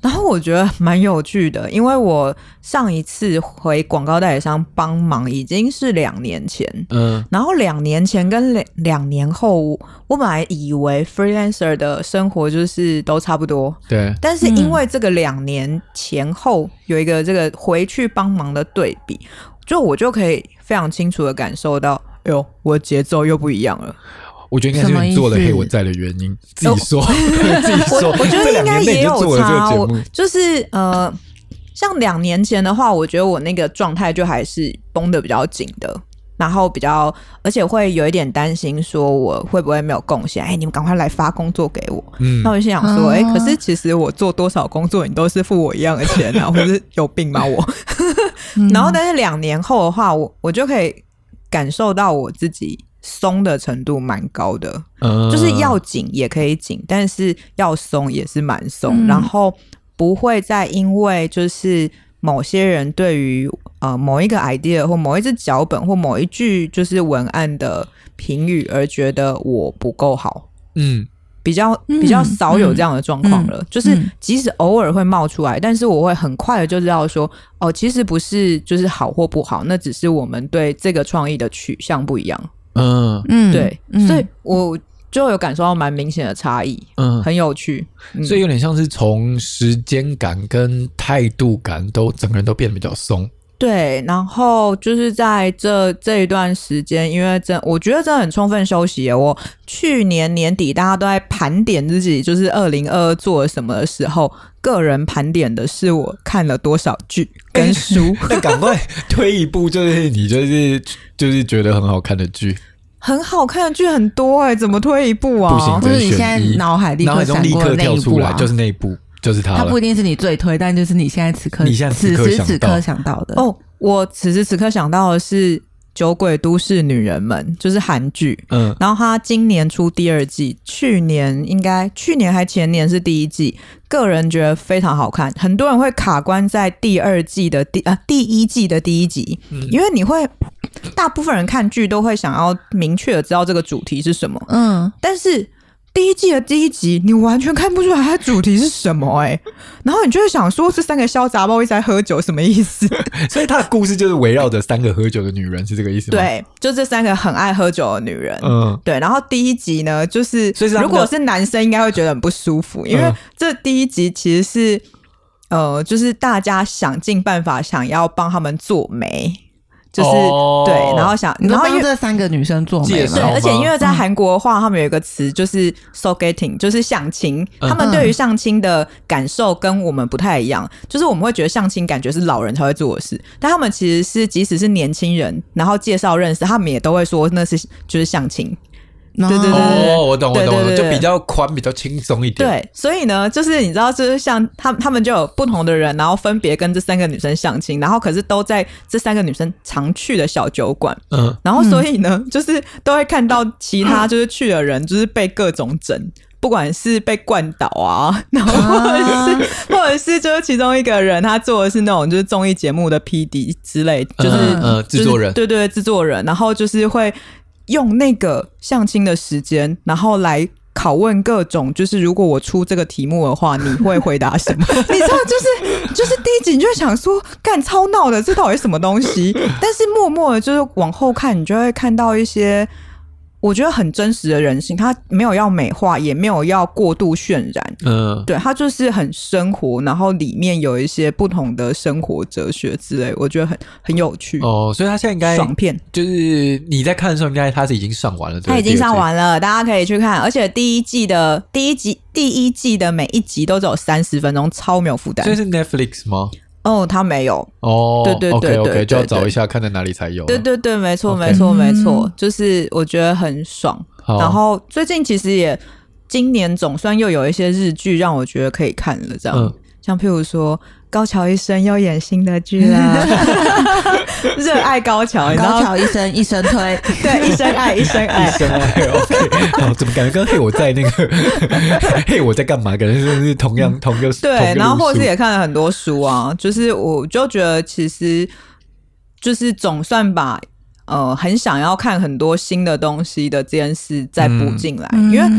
然后我觉得蛮有趣的，因为我上一次回广告代理商帮忙已经是两年前，嗯。然后两年前跟两两年后，我本来以为 freelancer 的生活就是都差不多，对，但是因为这个两年前后有一个这个回去帮忙的对比，就我就可以非常清楚的感受到，哎呦，我的节奏又不一样了。我觉得应该是你做了《黑我在》的原因，自己说，[LAUGHS] 自己说。我觉得应该也有差，我就是呃，像两年前的话，我觉得我那个状态就还是绷的比较紧的，然后比较，而且会有一点担心，说我会不会没有贡献？哎，你们赶快来发工作给我。嗯那我就心想说，哦哎、可是其实我做多少工作，你都是付我一样的钱啊，[LAUGHS] 或者是有病吗我？[LAUGHS] 然后，但是两年后的话，我我就可以感受到我自己松的程度蛮高的。嗯就是要紧也可以紧，但是要松也是蛮松，嗯。然后不会再因为就是某些人对于呃某一个 idea 或某一支脚本或某一句就是文案的评语而觉得我不够好，嗯。比较嗯比较少有这样的状况了。嗯。就是嗯。即使偶尔会冒出来，但是我会很快的就知道说，哦，其实不是就是好或不好，那只是我们对这个创意的取向不一样。嗯嗯，对，嗯所以我就有感受到蛮明显的差异，嗯，很有趣。嗯所以有点像是从时间感跟态度感都整个人都变得比较松。对，然后就是在这这一段时间，因为真我觉得真的很充分休息耶。我去年年底大家都在盘点自己，就是二零二二做了什么的时候，个人盘点的是我看了多少剧跟书，那赶快推一部，就是你就是就是觉得很好看的剧，很好看的剧很多哎，怎么推一部啊？不行，或者只能你现在脑海立刻闪过的那刻跳出来，一部啊就是那一部，就是它。它不一定是你最推，但就是你现在此刻你现在此此时此刻想到的。哦，我此时此刻想到的是《酒鬼都市女人们》，就是韩剧。嗯然后它今年出第二季，去年应该去年还前年是第一季，个人觉得非常好看。很多人会卡关在第二季的第啊第一季的第一集，因为你会大部分人看剧都会想要明确的知道这个主题是什么，嗯，但是第一季的第一集你完全看不出来它主题是什么哎、然后你就会想说这三个小杂包一直在喝酒什么意思？[LAUGHS] 所以他的故事就是围绕着三个喝酒的女人，是这个意思吗？，对，就这三个很爱喝酒的女人，嗯。对，然后第一集呢，就是如果是男生，应该会觉得很不舒服，因为嗯。这第一集其实是呃，就是大家想尽办法想要帮他们做媒，就是、哦对，然后想，然后因为。这三个女生做媒对，介绍？而且因为在嗯韩国的话，他们有一个词就是 “so getting”，就是相亲。嗯他们对于相亲的感受跟我们不太一样，就是我们会觉得相亲感觉是老人才会做的事，但他们其实是即使是年轻人，然后介绍认识，他们也都会说那是就是相亲。对对对对。对哦，我懂，我懂，我懂，就比较宽，比较轻松一点。，对，所以呢，就是你知道，就是像他他们就有不同的人，然后分别跟这三个女生相亲，然后可是都在这三个女生常去的小酒馆，嗯，然后所以呢，[LAUGHS] 就是都会看到其他就是去的人，就是被各种整。不管是被灌倒啊，[LAUGHS] 然后或者是、或者是就是其中一个人，他做的是那种就是综艺节目的 P D 之类，就是、嗯嗯制作人。对对对，制作人，然后就是会用那个相亲的时间，然后来拷问各种，就是如果我出这个题目的话，你会回答什么？[LAUGHS] 你知道，就是就是第一集你就想说，干超闹的，这到底是什么东西？[LAUGHS] 但是默默的，就是往后看，你就会看到一些。我觉得很真实的人性，他没有要美化，也没有要过度渲染，嗯，对他就是很生活，然后里面有一些不同的生活哲学之类，我觉得很很有趣。哦，所以他现在应该爽片，就是你在看的时候，应该他是已经上完了，他已经上。完了，大家可以去看。而且第一季的第一集，第一季的每一集都只有三十分钟，超没有负担。这是 Netflix 吗？哦，他没有。哦，对对对对就要找一下看在哪里才有。对对对，没错没错没错嗯，就是我觉得很爽。然后最近其实也今年总算又有一些日剧让我觉得可以看了，这样，嗯像譬如说高桥医生要演新的剧啦，[LAUGHS] [LAUGHS] 热爱高桥，高桥一生一生推，[LAUGHS] 对一生爱 [LAUGHS] 一生爱，一生爱 OK，好，怎么感觉跟嘿我在那个嘿我在干嘛？感觉是是同样同一个对，然后或者是也看了很多书啊，就是我就觉得其实就是总算把呃很想要看很多新的东西的这件事再补进来，嗯因为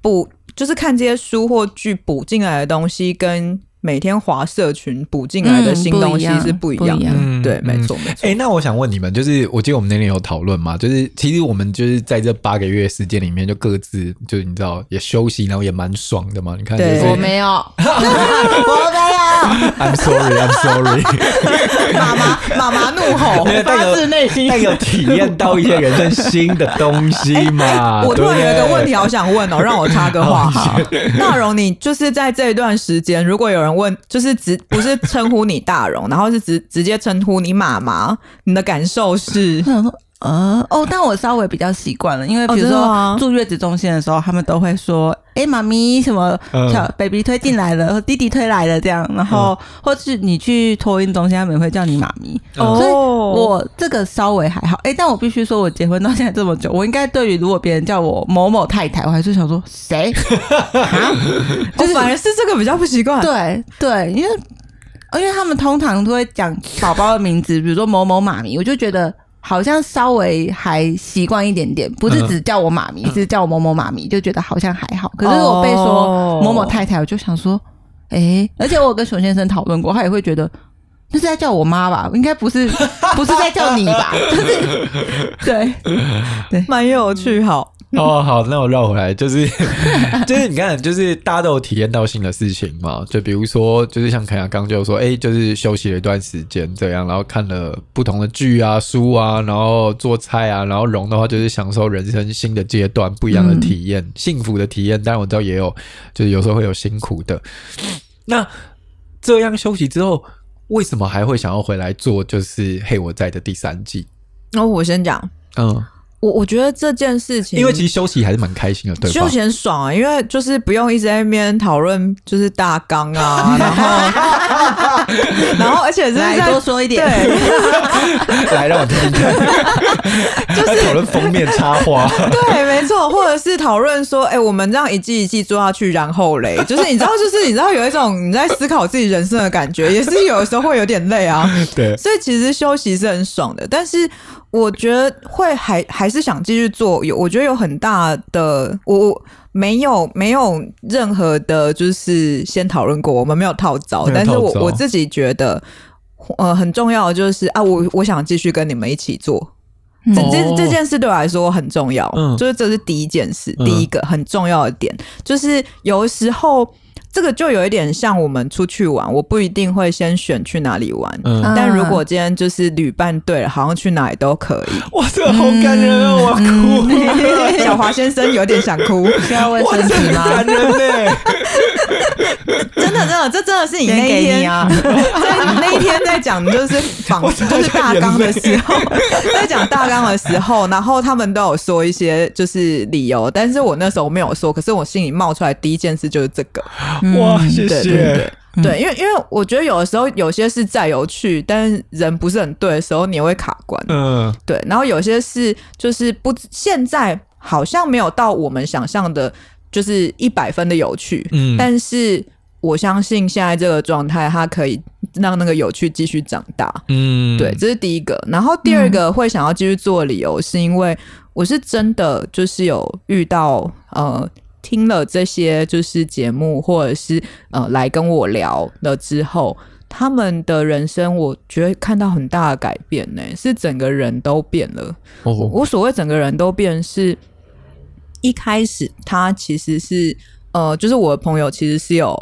补就是看这些书或剧补进来的东西跟。每天划社群补进来的新东西是不一样的，嗯对，没错嗯没错。哎、欸，那我想问你们，就是我记得我们那天有讨论嘛，就是其实我们就是在这八个月时间里面，就各自就是你知道也休息，然后也蛮爽的嘛。你看、就是，对我没有，我没有。[LAUGHS] [LAUGHS] [LAUGHS] I'm sorry, I'm sorry。[LAUGHS] 妈妈妈妈怒吼，发自内心，但有体验到一些人生新的东西嘛？欸、我突然有一个问题，好想问哦，让我插个话 [LAUGHS] 哈。大荣，你就是在这一段时间，如果有人问，就是直不是称呼你大荣，然后是直直接称呼你妈妈，你的感受是？呃哦，但我稍微比较习惯了，因为比如哦说住月子中心的时候，他们都会说：“哎、欸，妈咪，什么小 baby 推进来了，[LAUGHS] 嗯、弟弟推来了，这样。”然后、嗯、或是你去托运中心，他们也会叫你妈咪。哦，所以我这个稍微还好。哎、欸，但我必须说，我结婚到现在这么久，我应该对于如果别人叫我某某太太，我还是想说谁 [LAUGHS] 啊？就是、哦、反而是这个比较不习惯。对对，因为因为他们通常都会讲宝宝的名字，比如说某某妈咪，我就觉得。好像稍微还习惯一点点，不是只叫我妈咪，嗯、是叫我某某妈咪，就觉得好像还好。可是我被说某某太太，我就想说，哎、欸，而且我有跟熊先生讨论过，他也会觉得那是在叫我妈吧，应该不是，[LAUGHS] 不是在叫你吧？就是对对，蛮有趣，好。哦，好，那我绕回来，就是 [LAUGHS] 就是你看，就是大家都有体验到新的事情嘛，就比如说，就是像凯亚刚就说，哎、欸，就是休息了一段时间这样，然后看了不同的剧啊、书啊，然后做菜啊，然后龙的话就是享受人生新的阶段、不一样的体验、嗯、幸福的体验。当然我知道也有，就是有时候会有辛苦的。那这样休息之后，为什么还会想要回来做？就是《嘿我在》的第三季？那、哦、我先讲，嗯。我我觉得这件事情，因为其实休息还是蛮开心的，对吧？休息很爽啊，因为就是不用一直在那边讨论，就是大纲啊，然后 [LAUGHS] 然后而且是在来多说一点，对，[LAUGHS] 来让我听听看，就是讨论封面插画，[LAUGHS] 对，没错，或者是讨论说，哎、欸，我们这样一季一季做下去，然后嘞，就是你知道，就是你知道有一种你在思考自己人生的感觉，也是有的时候会有点累啊，对，所以其实休息是很爽的，但是。我觉得会还还是想继续做，有我觉得有很大的，我没有没有任何的，就是先讨论过，我们没有套招，但是我我自己觉得，呃，很重要的就是啊，我我想继续跟你们一起做，嗯、这这这件事对我来说很重要，嗯，就是这是第一件事，嗯、第一个很重要的点，就是有时候。这个就有一点像我们出去玩，我不一定会先选去哪里玩，嗯、但如果今天就是旅伴对了，好像去哪里都可以。哇，这个好感人啊！我哭。嗯、小华先生有点想哭，需要卫生纸吗？感人呢。真的，真的，这真的是你那一天啊，[LAUGHS] 在你那一天在讲就是仿，[LAUGHS] 就是大纲的时候，在讲大纲的时候，然后他们都有说一些就是理由，但是我那时候没有说，可是我心里冒出来第一件事就是这个。哇，谢谢。对对对，对，因为因为我觉得有的时候有些是再有趣，但是人不是很对的时候，你也会卡关。嗯，对。然后有些是就是不，现在好像没有到我们想象的，就是一百分的有趣。嗯，但是我相信现在这个状态，它可以让那个有趣继续长大。嗯，对，这是第一个。然后第二个会想要继续做的理由，是因为我是真的就是有遇到呃。听了这些就是节目，或者是呃来跟我聊了之后，他们的人生，我觉得看到很大的改变呢，是整个人都变了。哦，我所谓整个人都变，是一开始他其实是呃，就是我的朋友其实是有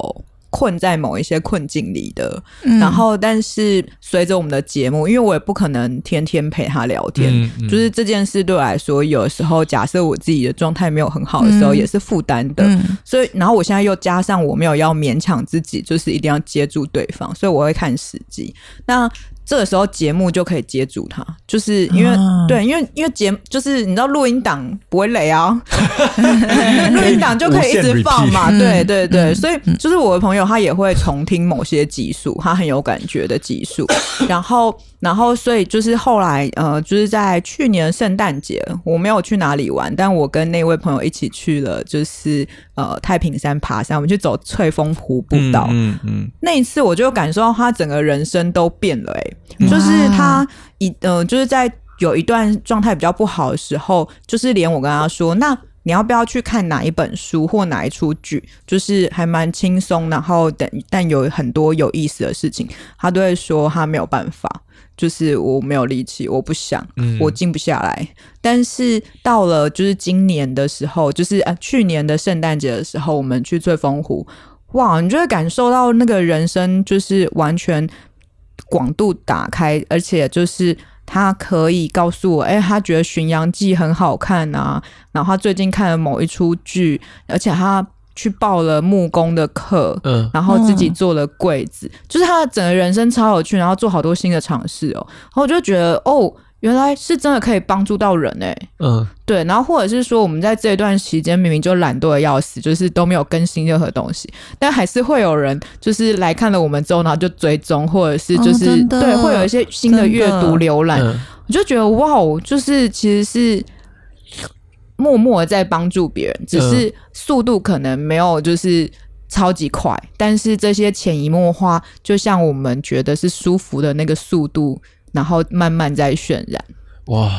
困在某一些困境里的。嗯然后，但是随着我们的节目，因为我也不可能天天陪他聊天，嗯嗯就是这件事对我来说，有时候假设我自己的状态没有很好的时候，嗯也是负担的。嗯所以，然后我现在又加上我没有要勉强自己，就是一定要接住对方，所以我会看时机。那这个时候节目就可以接住他，就是因为、啊。对，因为因为节就是你知道录音档不会累啊，[LAUGHS] 录音档就可以一直放嘛，对对对，嗯所以就是我的朋友他也会重听某些集数，他很有感觉的集数，然后然后所以就是后来呃，就是在去年圣诞节我没有去哪里玩，但我跟那位朋友一起去了，就是呃太平山爬山，我们去走翠峰湖步道，嗯嗯。那一次我就感受到他整个人生都变了、欸，就是他一呃，就是在有一段状态比较不好的时候，就是连我跟他说，那你要不要去看哪一本书或哪一出剧，就是还蛮轻松，然后等但有很多有意思的事情，他都会说他没有办法，就是我没有力气，我不想，嗯我静不下来。但是到了就是今年的时候，就是呃去年的圣诞节的时候，我们去翠峰湖。哇，你就会感受到那个人生就是完全广度打开，而且就是他可以告诉我，哎，他觉得《巡洋记》很好看啊，然后他最近看了某一出剧，而且他去报了木工的课，嗯。然后自己做了柜子，就是他的整个人生超有趣，然后做好多新的尝试哦，然后我就觉得哦，原来是真的可以帮助到人哎。嗯。对，然后或者是说，我们在这一段时间明明就懒惰的要死，就是都没有更新任何东西，但还是会有人就是来看了我们之后，然后就追踪，或者是就是、哦对，会有一些新的。阅读浏览，嗯。我就觉得哇哦，就是其实是默默的在帮助别人，只是速度可能没有就是超级快，但是这些潜移默化，就像我们觉得是舒服的那个速度，然后慢慢在渲染。哇，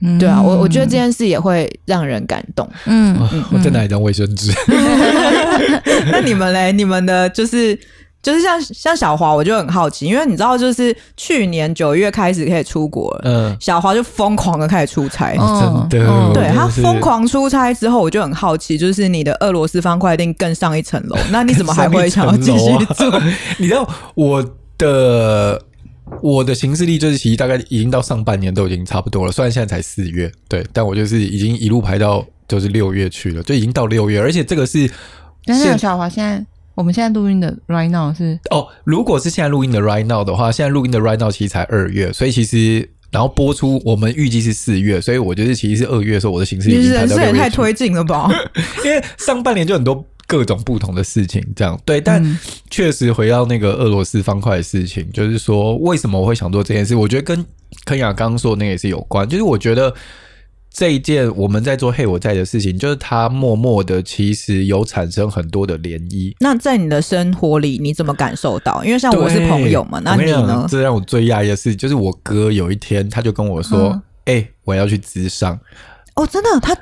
嗯对啊，我我觉得这件事也会让人感动。嗯 [LAUGHS] 我再拿一张卫生纸。[LAUGHS] 那你们嘞？你们的就是就是像像小华，我就很好奇，因为你知道，就是去年九月开始可以出国了，嗯，小华就疯狂的开始出差。哦真的，嗯对他疯狂出差之后，我就很好奇，就是你的俄罗斯方块一定更上一层楼，[LAUGHS] 那你怎么还会想要继续做？做？你知道我的我的行事历就是其实大概已经到上半年都已经差不多了，虽然现在才四月，对，但我就是已经一路排到就是六月去了，就已经到六月，而且这个是但是现小华现在，我们现在录音的 right now 是哦，如果是现在录音的 right now 的话，现在录音的 right now 其实才二月，所以其实然后播出我们预计是四月，所以我觉得其实是二月的时候，我的形式你人生也太推进了吧？[LAUGHS] 因为上半年就很多各种不同的事情，这样对，但嗯确实回到那个俄罗斯方块的事情，就是说为什么我会想做这件事？我觉得跟肯雅刚刚说的那个也是有关，就是我觉得这一件我们在做嘿我在的事情，就是它默默的其实有产生很多的涟漪。那在你的生活里，你怎么感受到？因为像我是朋友嘛，那你呢？这让我最讶异的是，就是我哥有一天他就跟我说嗯：“哎、我要去咨商。哦，真的，他”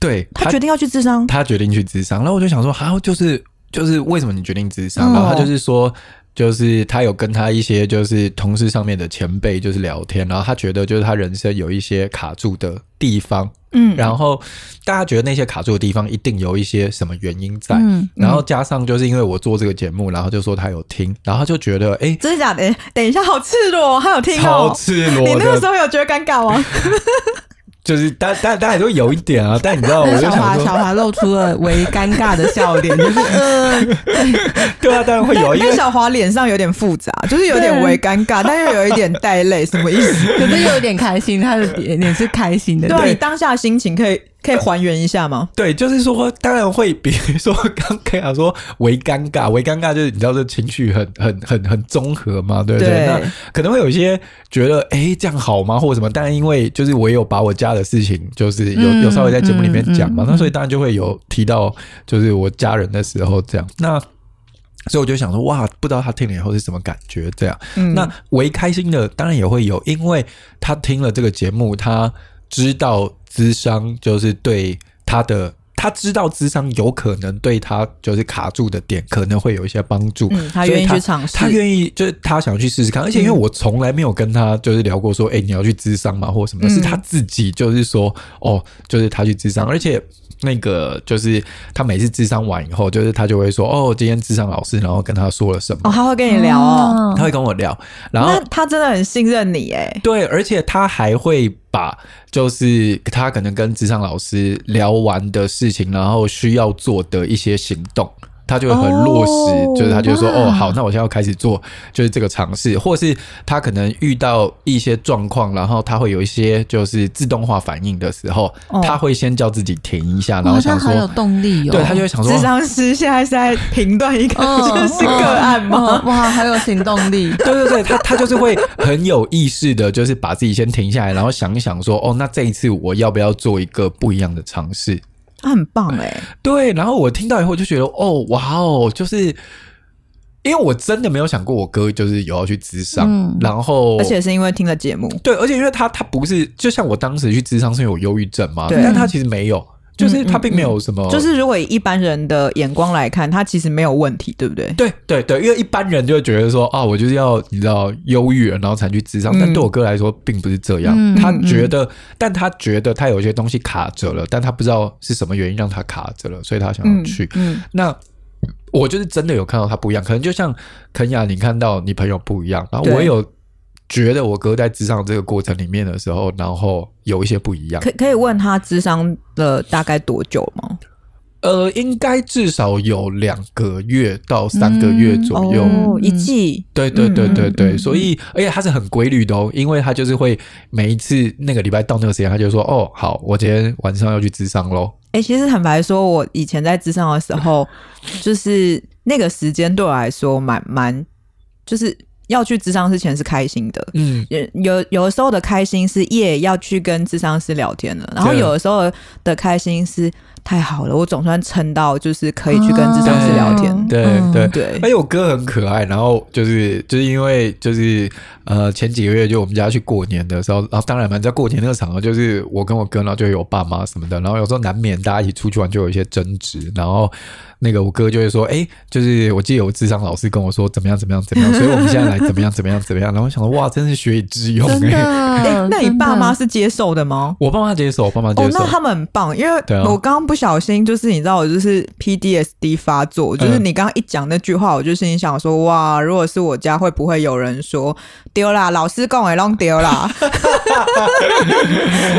对他决定要去咨商，他决定去咨商，然后我就想说，好，就是就是为什么你决定咨商？哦然后他就是说，就是他有跟他一些就是同事上面的前辈就是聊天，然后他觉得就是他人生有一些卡住的地方，嗯，然后大家觉得那些卡住的地方一定有一些什么原因在，嗯然后加上就是因为我做这个节目，然后就说他有听，然后就觉得哎，真的假的？等一下，好赤裸，他有听超哦。赤裸你那个时，候有觉得尴尬吗？[LAUGHS] 就是大大大家都有一点啊，但你知道，我就小想说，华小华露出了为尴尬的笑脸，就是呃，[LAUGHS] 对啊，当然会有，因为但小华脸上有点复杂，就是有点为尴尬，[LAUGHS] 但又有一点带泪，什么意思？可是又有点开心，他的脸脸是开心的，对啊，你当下心情可以可以还原一下吗？对，就是说，当然会，比如说刚刚讲说为尴尬，为尴尬就是你知道这情绪很很很很综合嘛，对不对？对那可能会有一些觉得，哎，这样好吗，或者什么？但是因为就是我也有把我家的事情，就是有有稍微在节目里面讲嘛，嗯嗯嗯那所以当然就会有提到，就是我家人的时候这样。那所以我就想说，哇，不知道他听了以后是什么感觉？这样。嗯，那为开心的当然也会有，因为他听了这个节目，他知道咨商就是对他的他知道智商有可能对他就是卡住的点可能会有一些帮助，嗯，他愿意去尝试，他愿意就是他想去试试看，而且因为我从来没有跟他就是聊过说，哎、嗯欸，你要去智商吗，或什么，是他自己就是说，哦，就是他去智商，而且。那个就是他每次智商完以后，就是他就会说：“哦，今天智商老师，然后跟他说了什么？”哦，他会跟你聊哦，他会跟我聊。然后他真的很信任你哎。对，而且他还会把就是他可能跟智商老师聊完的事情，然后需要做的一些行动。他就会很落实，oh, 就是他就说哦，好，那我现在要开始做，就是这个尝试，或是他可能遇到一些状况，然后他会有一些就是自动化反应的时候，oh. 他会先叫自己停一下，然后想说很有动力哦，对，他就会想说，智商师现在是在评断一个 [LAUGHS] 就是个案吗？Oh, oh, 哇，很有行动力，对对对，他他就是会很有意识的，就是把自己先停下来，然后想一想说，哦，那这一次我要不要做一个不一样的尝试？他很棒哎、欸，对，然后我听到以后就觉得，哦，哇哦，就是因为我真的没有想过我哥就是有要去咨商，嗯、然后而且是因为听了节目，对，而且因为他他不是就像我当时去咨商是因为有忧郁症嘛，对。但他其实没有。就是他并没有什么、就是如果以一般人的眼光来看，他其实没有问题，对不对？对对对，因为一般人就会觉得说啊，我就是要你知道忧郁了，然后才去咨商。嗯、但对我哥来说，并不是这样。嗯、他觉得，嗯、但他觉得他有一些东西卡着了，但他不知道是什么原因让他卡着了，所以他想要去。那我就是真的有看到他不一样，可能就像肯雅，你看到你朋友不一样，然后我有。觉得我哥在智商这个过程里面的时候，然后有一些不一样。可可以问他智商了大概多久吗？呃，应该至少有两个月到三个月左右，嗯哦、一季。对对对对对，嗯、所以而且他是很规律的哦，因为他就是会每一次那个礼拜到那个时间，他就说：“哦，好，我今天晚上要去智商喽。”哎，其实坦白说，我以前在智商的时候，就是那个时间对我来说蛮蛮就是。要去咨商之前是开心的，嗯，有有的时候的开心是耶要去跟咨商师聊天了，然后有的时候的开心是太好了，我总算撑到就是可以去跟咨商师聊天，对对对。而且我哥很可爱，然后就是就是因为就是呃前几个月就我们家去过年的时候，然后当然嘛在过年那个场合，就是我跟我哥，然后就有爸妈什么的，然后有时候难免大家一起出去玩就有一些争执，然后。那个我哥就会说，哎、欸，就是我记得有智商老师跟我说怎么样怎么样怎么样，所以我们现在来怎么样怎么样怎么样。[LAUGHS] 然后我想说，哇，真是学以致用哎、欸欸。[LAUGHS] 那你爸妈是接受的吗？我爸妈接受，我爸妈接受。哦，那他们很棒，因为我刚刚不小心就是你知道，我就是 PDSD 发作，就是你刚刚一讲那句话，我就心里想说，哇，如果是我家，会不会有人说丢啦？老师跟我弄丢啦？[LAUGHS]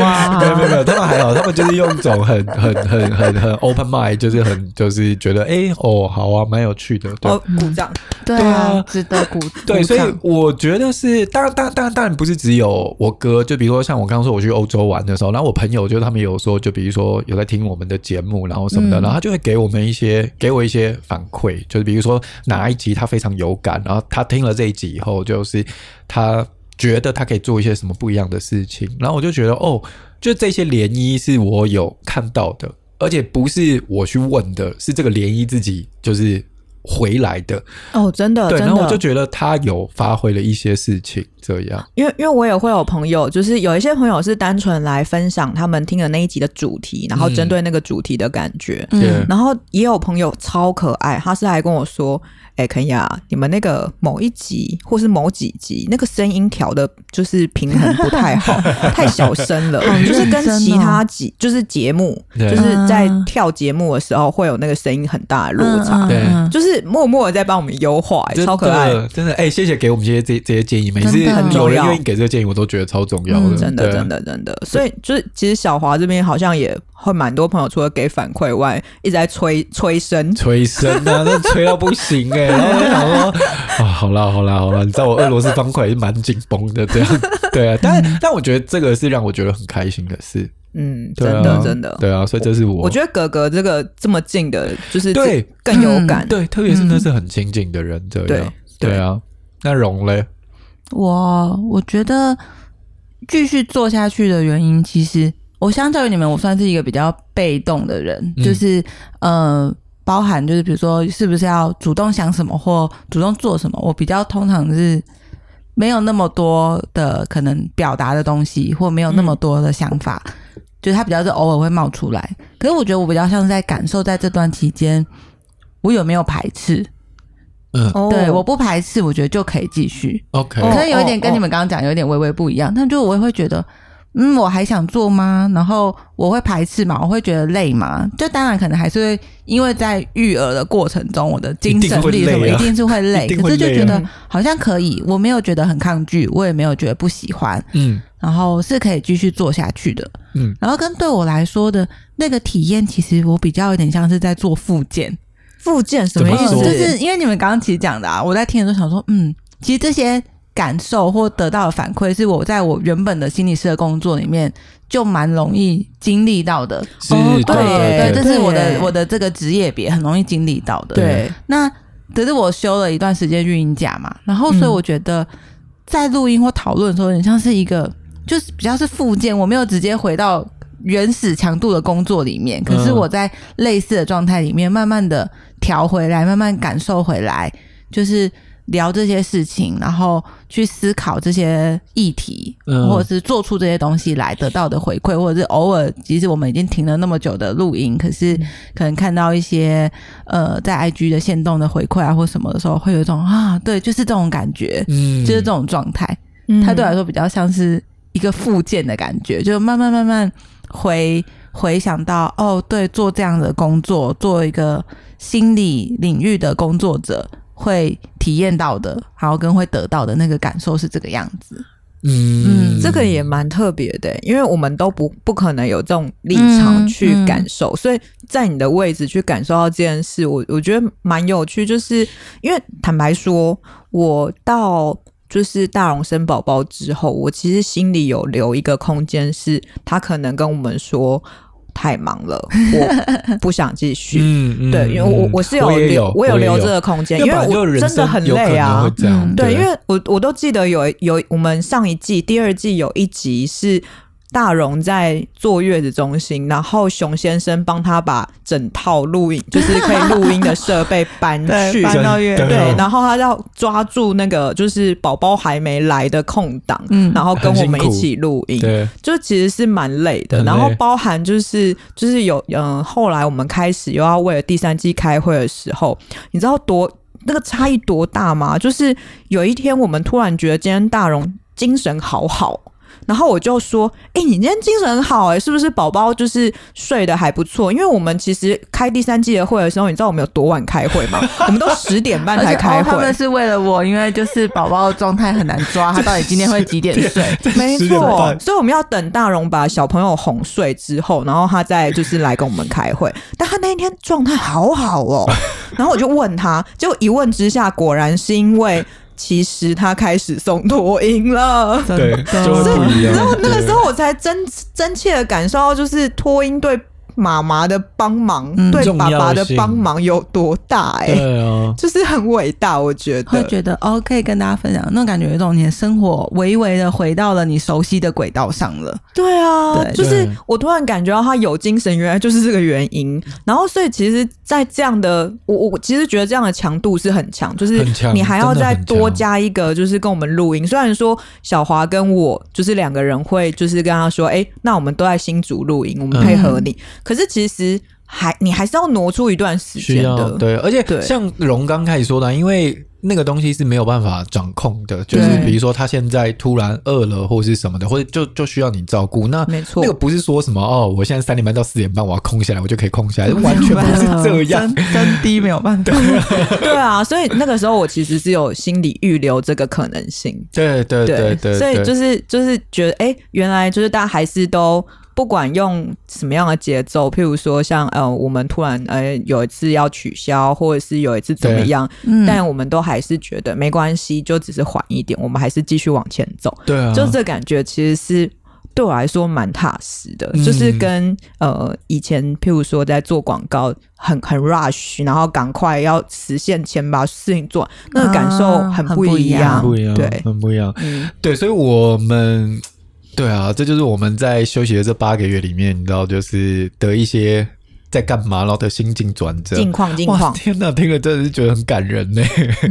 哇，没有没有没有，他们还好，他们就是用一种很很很很很 open mind，就是很就是觉得。哎、欸、哦，好啊，蛮有趣的，对，哦、鼓掌，[LAUGHS] 对啊，值得鼓。对，所以我觉得是，当然，当然，当然，当然不是只有我哥，就比如说像我刚刚说我去欧洲玩的时候，然后我朋友就他们有说，就比如说有在听我们的节目，然后什么的，嗯、然后他就会给我们一些，给我一些反馈，就是比如说哪一集他非常有感，然后他听了这一集以后，就是他觉得他可以做一些什么不一样的事情，然后我就觉得哦，就这些涟漪是我有看到的。而且不是我去问的，是这个涟漪自己就是回来的哦，真的。对，然后我就觉得他有发挥了一些事情，这样。因为因为我也会有朋友，就是有一些朋友是单纯来分享他们听的那一集的主题，然后针对那个主题的感觉。嗯，然后也有朋友超可爱，他是来跟我说。哎，肯亚，你们那个某一集或是某几集，那个声音调的，就是平衡不太好，[LAUGHS] 太小声了，就是跟其他几就是节目，就是在跳节目的时候会有那个声音很大的落差，对，就是默默的在帮我们优化，超可爱，真的，哎，谢谢给我们这些这这些建议，每次有人愿意给这个建议，我都觉得超重要的，真的，真的，真的，所以就是其实小华这边好像也。会蛮多朋友除了给反馈外，一直在催催生，催生啊，[LAUGHS] 那催到不行哎、欸！然后我就想说，啊，好啦好啦好啦，你知道我俄罗斯方块也是蛮紧绷的，这样 [LAUGHS] 对啊。但、嗯、但我觉得这个是让我觉得很开心的事，嗯，真的真的，对啊，所以这是我我觉得格格这个这么近的，就是对更有感，对，特别是那是很亲近的人，这样对对啊。那荣嘞，我我觉得继续做下去的原因，其实。我相较于你们，我算是一个比较被动的人，嗯、就是呃，包含就是比如说，是不是要主动想什么或主动做什么，我比较通常是没有那么多的可能表达的东西，或没有那么多的想法，嗯、就是它比较是偶尔会冒出来。可是我觉得我比较像是在感受，在这段期间，我有没有排斥？嗯，哦对，我不排斥，我觉得就可以继续。OK，哦可能有一点跟你们刚刚讲有一点微微不一样，但就我也会觉得，嗯，我还想做吗？然后我会排斥嘛？我会觉得累嘛？就当然可能还是会，因为在育儿的过程中，我的精神力什么一定是会累，[LAUGHS] 可是就觉得好像可以，我没有觉得很抗拒，我也没有觉得不喜欢，嗯，然后是可以继续做下去的，嗯，然后跟对我来说的那个体验，其实我比较有点像是在做复健。复健什么意思？就是因为你们刚刚其实讲的啊，我在听的时候想说，嗯，其实这些感受或得到的反馈，是我在我原本的心理师的工作里面就蛮容易经历到的。哦对对对，这是我的我的这个职业别很容易经历到的。对，那可是我休了一段时间育婴假嘛，然后所以我觉得在录音或讨论的时候，有点像是一个就是比较是附件，我没有直接回到原始强度的工作里面，可是我在类似的状态里面，慢慢的调回来，慢慢感受回来，就是聊这些事情，然后去思考这些议题，嗯。或者是做出这些东西来得到的回馈，或者是偶尔，即使我们已经停了那么久的录音，可是可能看到一些呃在 IG 的线动的回馈啊，或什么的时候，会有一种啊，对，就是这种感觉，嗯，就是这种状态。嗯。它对我来说比较像是一个附件的感觉，就慢慢慢慢回回想到，哦，对，做这样的工作，做一个心理领域的工作者会体验到的，然后跟会得到的那个感受是这个样子。嗯，这个也蛮特别的，因为我们都不不可能有这种立场去感受，嗯嗯、所以在你的位置去感受到这件事，我我觉得蛮有趣。就是因为坦白说，我到就是大荣生宝宝之后，我其实心里有留一个空间，是他可能跟我们说。太忙了，[LAUGHS] 我不想继续。嗯嗯，对，因为我我是有留，我有留这个空间，因为我真的很累啊。嗯、对，因为我我都记得有有我们上一季第二季有一集是。大荣在坐月子中心，然后熊先生帮他把整套录音，[LAUGHS] 就是可以录音的设备搬去 [LAUGHS] 搬到月子，对，然后他要抓住那个就是宝宝还没来的空档，嗯，然后跟我们一起录音，对，就其实是蛮累的。然后包含就是就是有嗯，后来我们开始又要为了第三季开会的时候，你知道多那个差异多大吗？就是有一天我们突然觉得今天大荣精神好好。然后我就说：“哎、欸，你今天精神很好哎、欸，是不是宝宝就是睡得还不错？因为我们其实开第三季的会的时候，你知道我们有多晚开会吗？[LAUGHS] 我们都十点半才开会。他们是为了我，因为就是宝宝的状态很难抓，他到底今天会几点睡？[LAUGHS] 没错，所以我们要等大荣把小朋友哄睡之后，然后他再就是来跟我们开会。但他那一天状态好好哦，然后我就问他，[LAUGHS] 结果一问之下，果然是因为。”其实他开始送脱音了，对，就会不一样。然后那个时候我才真真切的感受到，就是脱音对妈妈的帮忙，嗯、对爸爸的帮忙有多大、欸？哎，对啊，[LAUGHS] 就是很伟大。我觉得会觉得哦，可以跟大家分享那种感觉，有一种你的生活微微的回到了你熟悉的轨道上了。对啊，对就是我突然感觉到他有精神，原来就是这个原因。然后，所以其实，在这样的我，我其实觉得这样的强度是很强，就是你还要再多加一个，就是跟我们录音。虽然说小华跟我就是两个人会，就是跟他说，哎、欸，那我们都在新竹录音，我们配合你。嗯、可是其实还你还是要挪出一段时间的，对。而且像荣刚开始说的，因为。那个东西是没有办法掌控的，就是比如说他现在突然饿了或是什么的，或者就就需要你照顾。那没错，那个不是说什么哦，我现在三点半到四点半我要空下来，我就可以空下来，完全不是这样，真真的没有办法。[LAUGHS] 对啊，所以那个时候我其实是有心理预留这个可能性。对对对对，对，所以就是就是觉得，哎、欸，原来就是大家还是都。不管用什么样的节奏，譬如说像呃，我们突然呃有一次要取消，或者是有一次怎么样，嗯、但我们都还是觉得没关系，就只是缓一点，我们还是继续往前走。对啊，就这感觉其实是对我来说蛮踏实的，嗯、就是跟呃以前譬如说在做广告很很 rush，然后赶快要实现前把事情做，那个感受很不一样，啊、不一样，对，很不一样。嗯，对，所以我们。对啊，这就是我们在休息的这八个月里面，你知道，就是得一些在干嘛，然后的心境转折、近况、近况。天哪，听了真的是觉得很感人呢。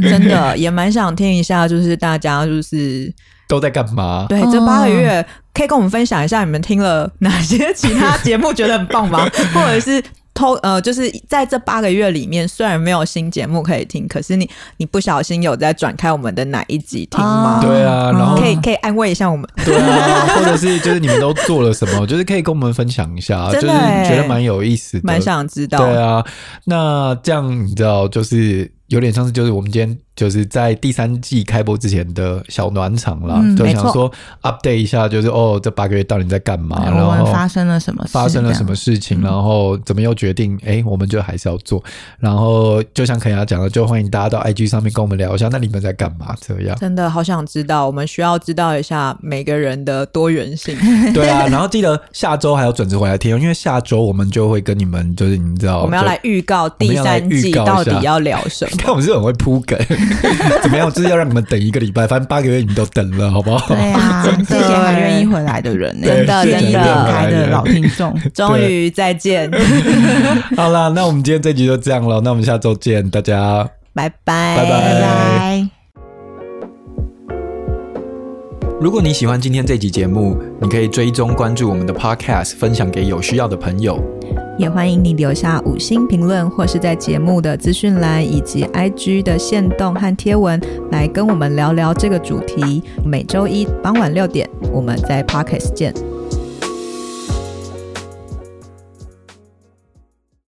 真的也蛮想听一下，就是大家就是 [LAUGHS] 都在干嘛？对，这八个月可以跟我们分享一下，你们听了哪些其他节目觉得很棒吗？[LAUGHS] 或者是？偷呃，就是在这八个月里面，虽然没有新节目可以听，可是你你不小心有在转开我们的哪一集听吗？对啊，然后可以可以安慰一下我们。对啊，[LAUGHS] 或者是就是你们都做了什么？就是可以跟我们分享一下，就是觉得蛮有意思的，蛮想知道。对啊，那这样你知道，就是有点像是就是我们今天。就是在第三季开播之前的小暖场啦，嗯、就想说 update 一下，就是哦，这八个月到底在干嘛？然后发生了什么？发生了什么事情？然后怎么又决定？哎、嗯，我们就还是要做。然后就像肯雅讲的，就欢迎大家到 IG 上面跟我们聊一下，那你们在干嘛？这样真的好想知道，我们需要知道一下每个人的多元性。[LAUGHS] 对啊，然后记得下周还要准时回来听，因为下周我们就会跟你们，就是你们知道，我们要来预告第三季到底要聊什么？看我们是很会铺梗。[LAUGHS] 怎么样？就是要让你们等一个礼拜，反正八个月你们都等了，好不好？对啊，谢谢还愿意回来的人，真的真的开的老听众，终于再见。[LAUGHS] 好啦，那我们今天这集就这样了，那我们下周见，大家拜拜拜拜如果你喜欢今天这集节目，你可以追踪关注我们的 Podcast，分享给有需要的朋友。也欢迎你留下五星评论，或是在节目的资讯栏以及 IG 的线动和贴文，来跟我们聊聊这个主题。每周一傍晚六点，我们在 Podcast 见。